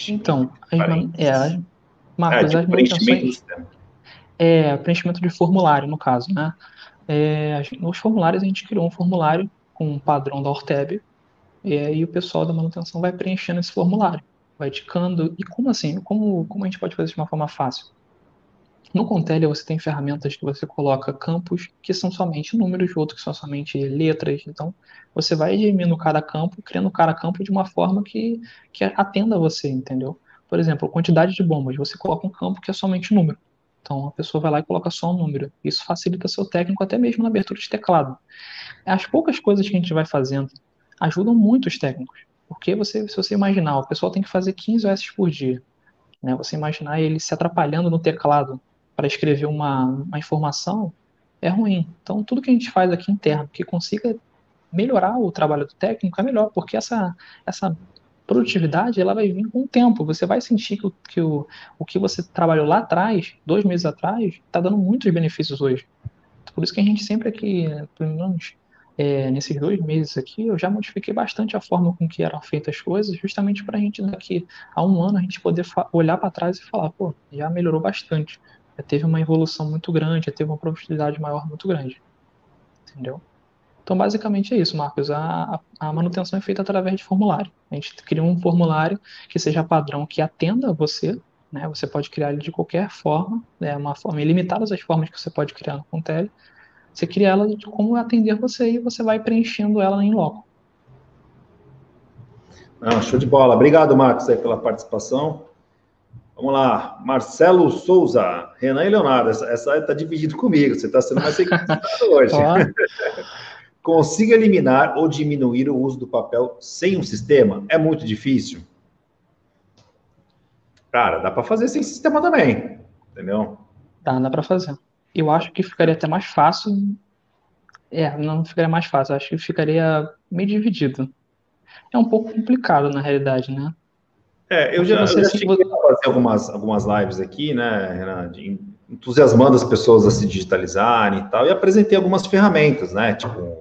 Então, é, Marcos, é, as manutenções... É, preenchimento de formulário, no caso, né? É, nos formulários a gente criou um formulário com um padrão da Orteb, e aí o pessoal da manutenção vai preenchendo esse formulário, vai indicando. E como assim? Como, como a gente pode fazer isso de uma forma fácil? No Contelia você tem ferramentas que você coloca campos que são somente números, outros que são somente letras. Então, você vai diminuindo cada campo, criando cada campo de uma forma que, que atenda você, entendeu? Por exemplo, quantidade de bombas. Você coloca um campo que é somente número. Então, a pessoa vai lá e coloca só um número. Isso facilita seu técnico até mesmo na abertura de teclado. As poucas coisas que a gente vai fazendo ajudam muito os técnicos. Porque você, se você imaginar, o pessoal tem que fazer 15 OS por dia. Né? Você imaginar ele se atrapalhando no teclado para escrever uma, uma informação é ruim. Então, tudo que a gente faz aqui interno que consiga melhorar o trabalho do técnico é melhor, porque essa, essa produtividade ela vai vir com o tempo. Você vai sentir que, o, que o, o que você trabalhou lá atrás, dois meses atrás, está dando muitos benefícios hoje. Por isso que a gente sempre aqui, pelo menos é, nesses dois meses aqui, eu já modifiquei bastante a forma com que eram feitas as coisas, justamente para a gente daqui a um ano a gente poder olhar para trás e falar, pô, já melhorou bastante já teve uma evolução muito grande, já teve uma produtividade maior muito grande. Entendeu? Então, basicamente é isso, Marcos. A, a, manutenção é feita através de formulário. A gente cria um formulário que seja padrão, que atenda você. Né? Você pode criar ele de qualquer forma, é né? uma forma ilimitada as formas que você pode criar no Contele. Você cria ela de como atender você e você vai preenchendo ela em loco. Não, show de bola. Obrigado, Marcos, aí, pela participação. Vamos lá, Marcelo Souza, Renan e Leonardo, essa está dividido comigo, você está sendo mais hoje. Consiga eliminar ou diminuir o uso do papel sem um sistema? É muito difícil? Cara, dá para fazer sem sistema também, entendeu? Dá, dá para fazer. Eu acho que ficaria até mais fácil. É, não ficaria mais fácil, acho que ficaria meio dividido. É um pouco complicado, na realidade, né? É, eu já, eu já cheguei a fazer algumas, algumas lives aqui, né, Renan, entusiasmando as pessoas a se digitalizarem e tal, e apresentei algumas ferramentas, né, tipo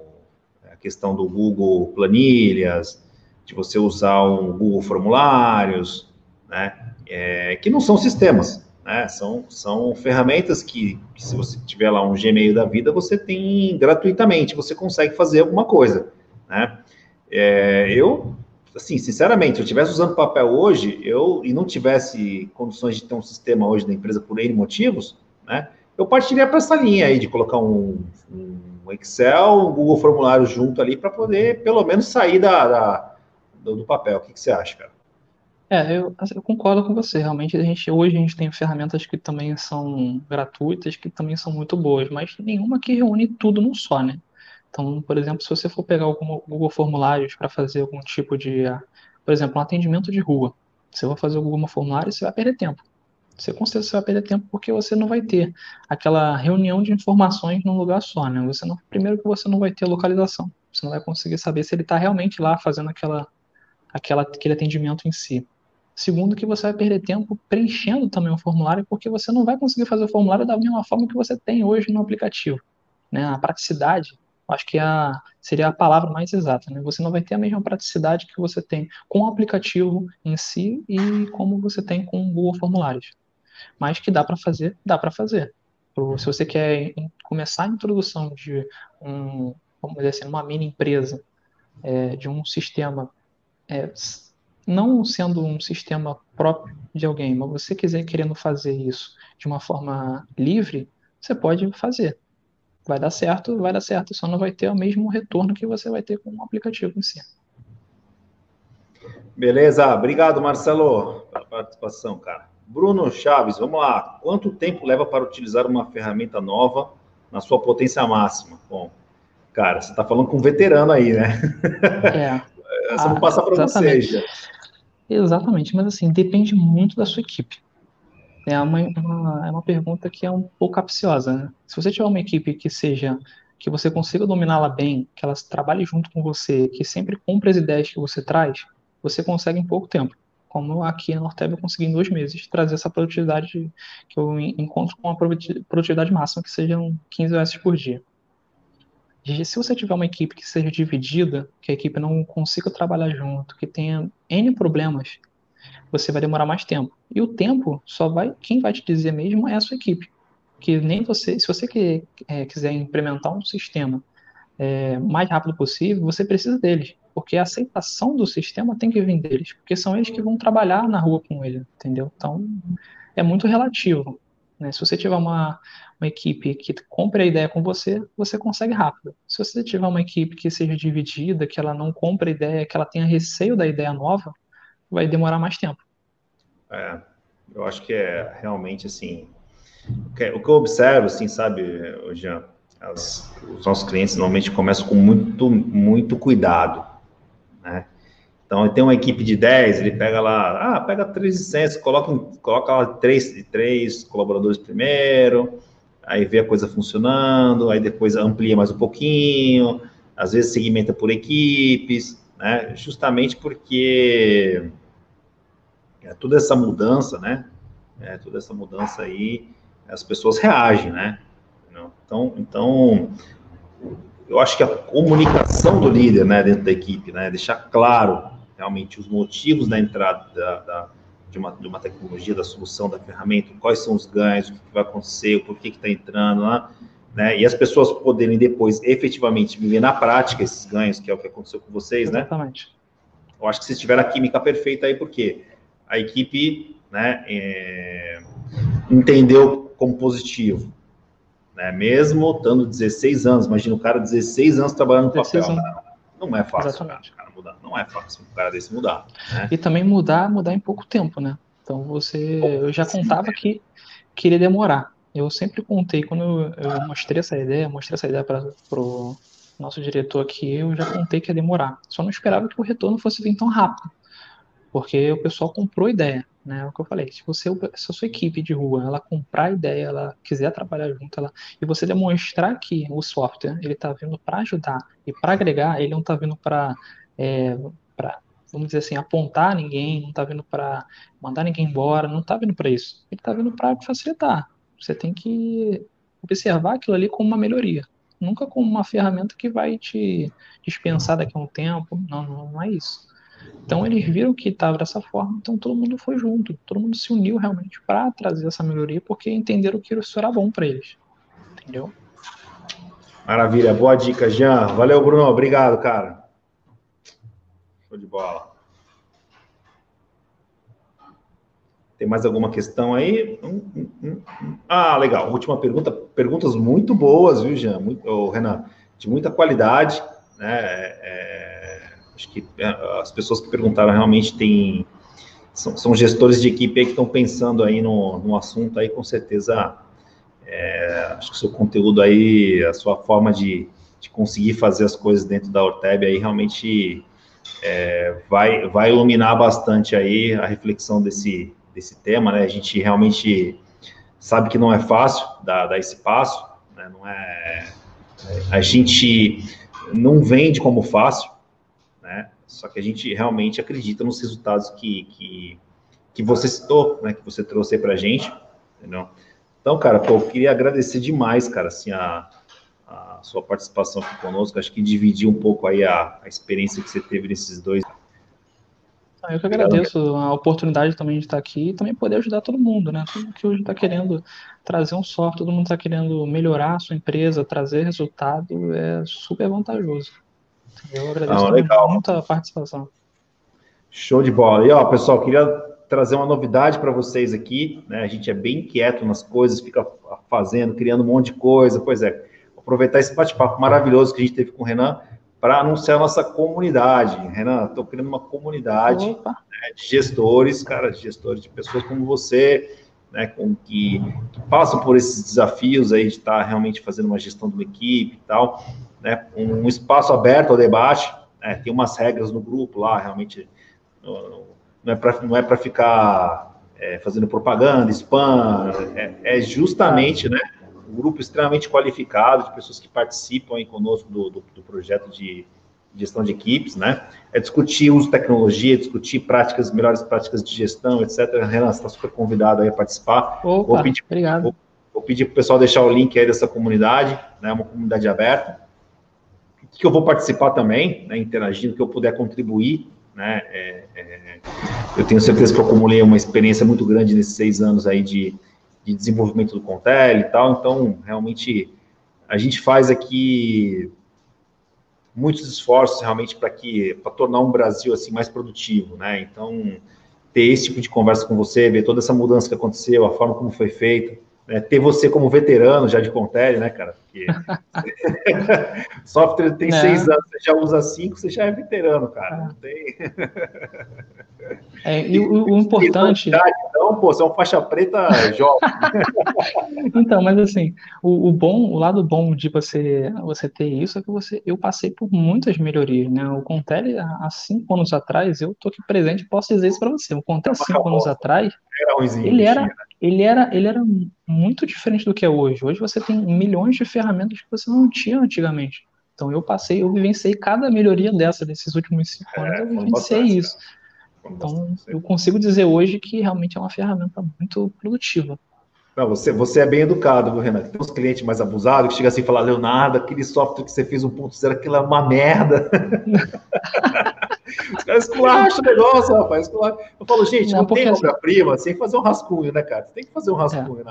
a questão do Google Planilhas, de você usar um Google Formulários, né, é, que não são sistemas, né, são, são ferramentas que, que, se você tiver lá um Gmail da vida, você tem gratuitamente, você consegue fazer alguma coisa, né. É, eu assim, sinceramente, se eu estivesse usando papel hoje, eu e não tivesse condições de ter um sistema hoje da empresa por N motivos, né? Eu partiria para essa linha aí de colocar um, um Excel, um Google Formulário junto ali para poder, pelo menos, sair da, da do, papel. O que, que você acha, cara? É, eu, assim, eu, concordo com você. Realmente, a gente, hoje a gente tem ferramentas que também são gratuitas, que também são muito boas, mas nenhuma que reúne tudo num só, né? Então, por exemplo, se você for pegar o Google Formulários para fazer algum tipo de, por exemplo, um atendimento de rua, você vai fazer o Google Formulário, você vai perder tempo. Você com certeza vai perder tempo porque você não vai ter aquela reunião de informações num lugar só, né? Você não, primeiro que você não vai ter localização, você não vai conseguir saber se ele está realmente lá fazendo aquela, aquela, aquele atendimento em si. Segundo, que você vai perder tempo preenchendo também o formulário, porque você não vai conseguir fazer o formulário da mesma forma que você tem hoje no aplicativo. Né? A praticidade acho que a, seria a palavra mais exata. Né? Você não vai ter a mesma praticidade que você tem com o aplicativo em si e como você tem com o Google Formulários. Mas que dá para fazer, dá para fazer. Se você quer começar a introdução de um, vamos dizer assim, uma mini empresa, é, de um sistema, é, não sendo um sistema próprio de alguém, mas você quiser querendo fazer isso de uma forma livre, você pode fazer vai dar certo, vai dar certo, só não vai ter o mesmo retorno que você vai ter com o aplicativo em si. Beleza, obrigado Marcelo pela participação, cara. Bruno Chaves, vamos lá. Quanto tempo leva para utilizar uma ferramenta nova na sua potência máxima? Bom, cara, você está falando com um veterano aí, né? É. Essa ah, vou passar para vocês. Já. Exatamente, mas assim, depende muito da sua equipe. É uma, uma, é uma pergunta que é um pouco capciosa. Né? Se você tiver uma equipe que seja, que você consiga dominá-la bem, que elas trabalhem junto com você, que sempre compre as ideias que você traz, você consegue em pouco tempo. Como aqui na Norteb eu consegui em dois meses trazer essa produtividade que eu encontro com uma produtividade máxima que sejam 15 horas por dia se você tiver uma equipe que seja dividida, que a equipe não consiga trabalhar junto, que tenha N problemas, você vai demorar mais tempo. E o tempo só vai, quem vai te dizer mesmo é a sua equipe. Que nem você, se você que, é, quiser implementar um sistema é, mais rápido possível, você precisa deles. Porque a aceitação do sistema tem que vir deles, porque são eles que vão trabalhar na rua com ele, entendeu? Então, é muito relativo. Né? Se você tiver uma, uma equipe que compre a ideia com você, você consegue rápido. Se você tiver uma equipe que seja dividida, que ela não compre a ideia, que ela tenha receio da ideia nova, vai demorar mais tempo. É, eu acho que é realmente assim. O que, eu observo, assim, sabe, Jean, as, os nossos clientes normalmente começam com muito, muito cuidado, né? Então, ele tem uma equipe de 10, ele pega lá, ah, pega três licenças, coloca, coloca lá três, três colaboradores primeiro, aí vê a coisa funcionando, aí depois amplia mais um pouquinho, às vezes segmenta por equipes, né? Justamente porque é, toda essa mudança, né? É, toda essa mudança aí, as pessoas reagem, né? Então, então, eu acho que a comunicação do líder, né, dentro da equipe, né, deixar claro realmente os motivos da entrada da, da de uma, de uma tecnologia, da solução, da ferramenta, quais são os ganhos, o que, vai acontecer, o porquê que está entrando lá, né? E as pessoas poderem depois efetivamente viver na prática esses ganhos, que é o que aconteceu com vocês, Exatamente. né? Exatamente. Eu acho que vocês tiveram a química perfeita aí, porque a equipe, né, é, entendeu como positivo, né? Mesmo estando 16 anos, imagina o cara 16 anos trabalhando no papel. Anos. Não é fácil. Exatamente. Cara mudar. Não é fácil um cara desse mudar. Né? E também mudar, mudar em pouco tempo, né? Então você, eu já contava que queria demorar. Eu sempre contei quando eu, eu mostrei essa ideia, mostrei essa ideia para o nosso diretor aqui, eu já contei que ia demorar. Só não esperava que o retorno fosse vir tão rápido, porque o pessoal comprou ideia né? É o que eu falei. Se você, se a sua equipe de rua, ela comprar a ideia, ela quiser trabalhar junto, ela, e você demonstrar que o software ele está vindo para ajudar e para agregar, ele não está vindo para é, para vamos dizer assim, apontar ninguém, não está vindo para mandar ninguém embora, não está vindo para isso. Ele está vindo para facilitar. Você tem que observar aquilo ali como uma melhoria, nunca como uma ferramenta que vai te dispensar daqui a um tempo. Não, não, não é isso. Então eles viram que estava dessa forma, então todo mundo foi junto, todo mundo se uniu realmente para trazer essa melhoria, porque entenderam que isso era bom para eles. Entendeu? Maravilha, boa dica, Jean. Valeu, Bruno. Obrigado, cara. Show de bola. Tem mais alguma questão aí? Hum, hum, hum, hum. Ah, legal. Última pergunta. Perguntas muito boas, viu, Jean? Muito, oh, Renan, de muita qualidade. Né? É, acho que é, as pessoas que perguntaram realmente têm. São, são gestores de equipe que estão pensando aí no, no assunto aí, com certeza. É, acho que o seu conteúdo aí, a sua forma de, de conseguir fazer as coisas dentro da Orteb aí realmente é, vai, vai iluminar bastante aí a reflexão desse, desse tema, né? A gente realmente sabe que não é fácil dar, dar esse passo, né? Não é, a gente não vende como fácil, né? Só que a gente realmente acredita nos resultados que, que, que você citou, né? Que você trouxe para a gente, entendeu? Então, cara, pô, eu queria agradecer demais, cara, assim, a, a sua participação aqui conosco. Acho que dividir um pouco aí a, a experiência que você teve nesses dois. Ah, eu que agradeço a oportunidade também de estar aqui e também poder ajudar todo mundo, né? Todo mundo que hoje está querendo trazer um software, todo mundo está querendo melhorar a sua empresa, trazer resultado, é super vantajoso. Eu agradeço ah, muito a participação. Show de bola. E ó, pessoal, queria trazer uma novidade para vocês aqui, né? A gente é bem quieto nas coisas, fica fazendo, criando um monte de coisa. Pois é, aproveitar esse bate-papo maravilhoso que a gente teve com o Renan para anunciar a nossa comunidade. Renan, estou criando uma comunidade né, de gestores, cara, de gestores, de pessoas como você, né, com que, que, passam por esses desafios aí de estar tá realmente fazendo uma gestão de uma equipe e tal, né, um espaço aberto ao debate, né, tem umas regras no grupo lá, realmente não é para não é para ficar é, fazendo propaganda, spam, é, é justamente, né, um grupo extremamente qualificado de pessoas que participam aí conosco do, do, do projeto de gestão de equipes, né? É discutir uso de tecnologia, discutir práticas, melhores práticas de gestão, etc. Renan, você está super convidado aí a participar. Opa, vou pedir, obrigado. Vou, vou pedir para o pessoal deixar o link aí dessa comunidade, né? Uma comunidade aberta. Que eu vou participar também, né? Interagindo, que eu puder contribuir, né? É, é, eu tenho certeza que eu acumulei uma experiência muito grande nesses seis anos aí de de desenvolvimento do Contel e tal. Então, realmente, a gente faz aqui muitos esforços realmente para que para tornar um Brasil assim mais produtivo, né? Então, ter esse tipo de conversa com você, ver toda essa mudança que aconteceu, a forma como foi feita, né? ter você como veterano já de Contel, né, cara? Porque software tem é. seis anos, você já usa cinco, você já é veterano, cara. Não tem. É, e o, o importante. Então, pô, você é um faixa preta jovem. então, mas assim, o, o, bom, o lado bom de você, você ter isso é que você, eu passei por muitas melhorias, né? O Contele, há cinco anos atrás, eu tô aqui presente posso dizer isso para você. O Contele, há cinco anos atrás, ele era, ele, era, ele era muito diferente do que é hoje. Hoje você tem milhões de ferramentas que você não tinha antigamente. Então eu passei, eu vivenciei cada melhoria dessa nesses últimos cinco é, anos, eu vivenciei isso. Então, eu consigo dizer hoje que realmente é uma ferramenta muito produtiva. Não, você, você é bem educado, viu, Renato? Tem uns clientes mais abusados que chegam assim e falam, Leonardo, aquele software que você fez 1.0, aquilo é uma merda. Os caras esculacham o negócio, rapaz. Eu falo, gente, não, não tem obra-prima sem fazer um rascunho, né, cara? Você tem que fazer um rascunho é.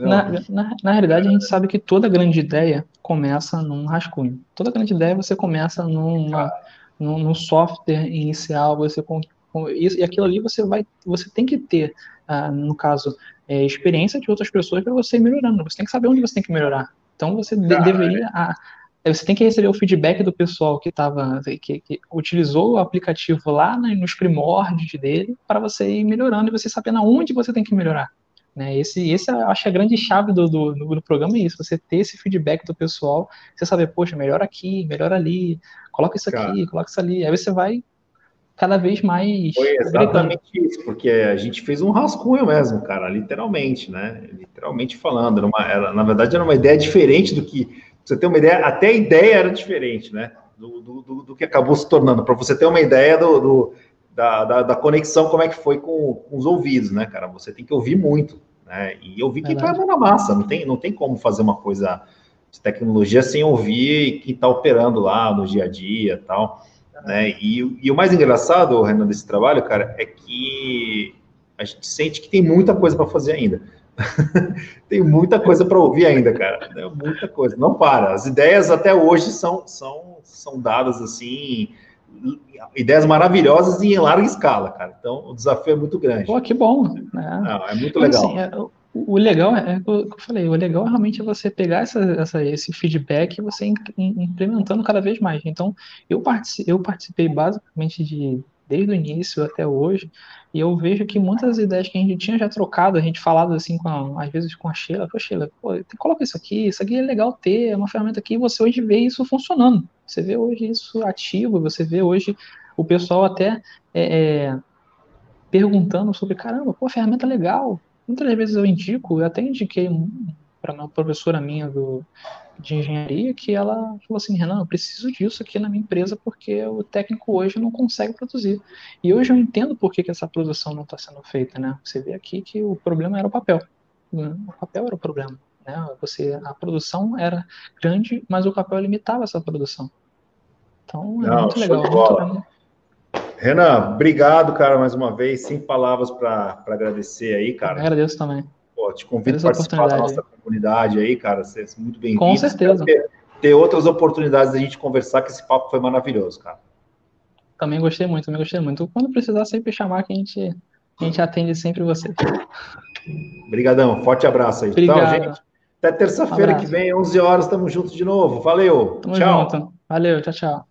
na, na, na, na, realidade, a gente sabe que toda grande ideia começa num rascunho. Toda grande ideia você começa numa, num, num software inicial, você e aquilo ali você vai, você tem que ter, ah, no caso, é, experiência de outras pessoas para você ir melhorando. Você tem que saber onde você tem que melhorar. Então você de, deveria, ah, você tem que receber o feedback do pessoal que estava, que, que, utilizou o aplicativo lá né, nos primórdios dele para você ir melhorando e você sabendo aonde você tem que melhorar. Né? Esse, esse acho que a grande chave do, do, do, programa é isso, você ter esse feedback do pessoal, você saber, poxa, melhor aqui, melhor ali, coloca isso aqui, coloca isso ali, aí você vai cada vez mais. Foi exatamente isso, porque a gente fez um rascunho mesmo, cara, literalmente, né? Literalmente falando. Era uma, era, na verdade, era uma ideia diferente do que. Você ter uma ideia, até a ideia era diferente, né? Do, do, do que acabou se tornando. Para você ter uma ideia do, do da, da, da, conexão, como é que foi com, com, os ouvidos, né, cara? Você tem que ouvir muito, né? E ouvir quem está na massa. Não tem, não tem como fazer uma coisa de tecnologia sem ouvir quem está operando lá no dia a dia tal. Né? E, e o mais engraçado, Renan, desse trabalho, cara, é que a gente sente que tem muita coisa para fazer ainda. tem muita coisa para ouvir ainda, cara. É muita coisa. Não para. As ideias até hoje são, são, são dadas assim, ideias maravilhosas e em larga escala, cara. Então o desafio é muito grande. Pô, que bom. É, Não, é muito legal. Assim, é, o legal é, é o que eu falei, o legal é realmente você pegar essa, essa, esse feedback e você implementando cada vez mais. Então, eu, participei, eu participei basicamente de desde o início até hoje, e eu vejo que muitas ideias que a gente tinha já trocado, a gente falado assim, a, às vezes com a Sheila, pô, Sheila, pô, coloca isso aqui, isso aqui é legal ter, é uma ferramenta aqui, e você hoje vê isso funcionando. Você vê hoje isso ativo, você vê hoje o pessoal até é, é, perguntando sobre, caramba, pô, ferramenta legal, Muitas vezes eu indico, eu até indiquei para uma professora minha do, de engenharia que ela falou assim, Renan, eu preciso disso aqui na minha empresa porque o técnico hoje não consegue produzir. E hoje eu entendo por que, que essa produção não está sendo feita, né? Você vê aqui que o problema era o papel. O papel era o problema. Né? Você, a produção era grande, mas o papel limitava essa produção. Então é não, muito legal. Muito, Renan, obrigado, cara, mais uma vez. Sem palavras para agradecer aí, cara. Eu agradeço também. Pô, te convido a participar da nossa comunidade aí, cara. Você é muito bem-vindo. Com certeza. Ter, ter outras oportunidades da gente conversar, que esse papo foi maravilhoso, cara. Também gostei muito, também gostei muito. Quando precisar, sempre chamar que a gente, a gente atende sempre você. Obrigadão, forte abraço aí. Obrigado. Então, gente, Até terça-feira um que vem, 11 horas, estamos juntos de novo. Valeu. Tamo tchau. junto. Valeu, tchau, tchau.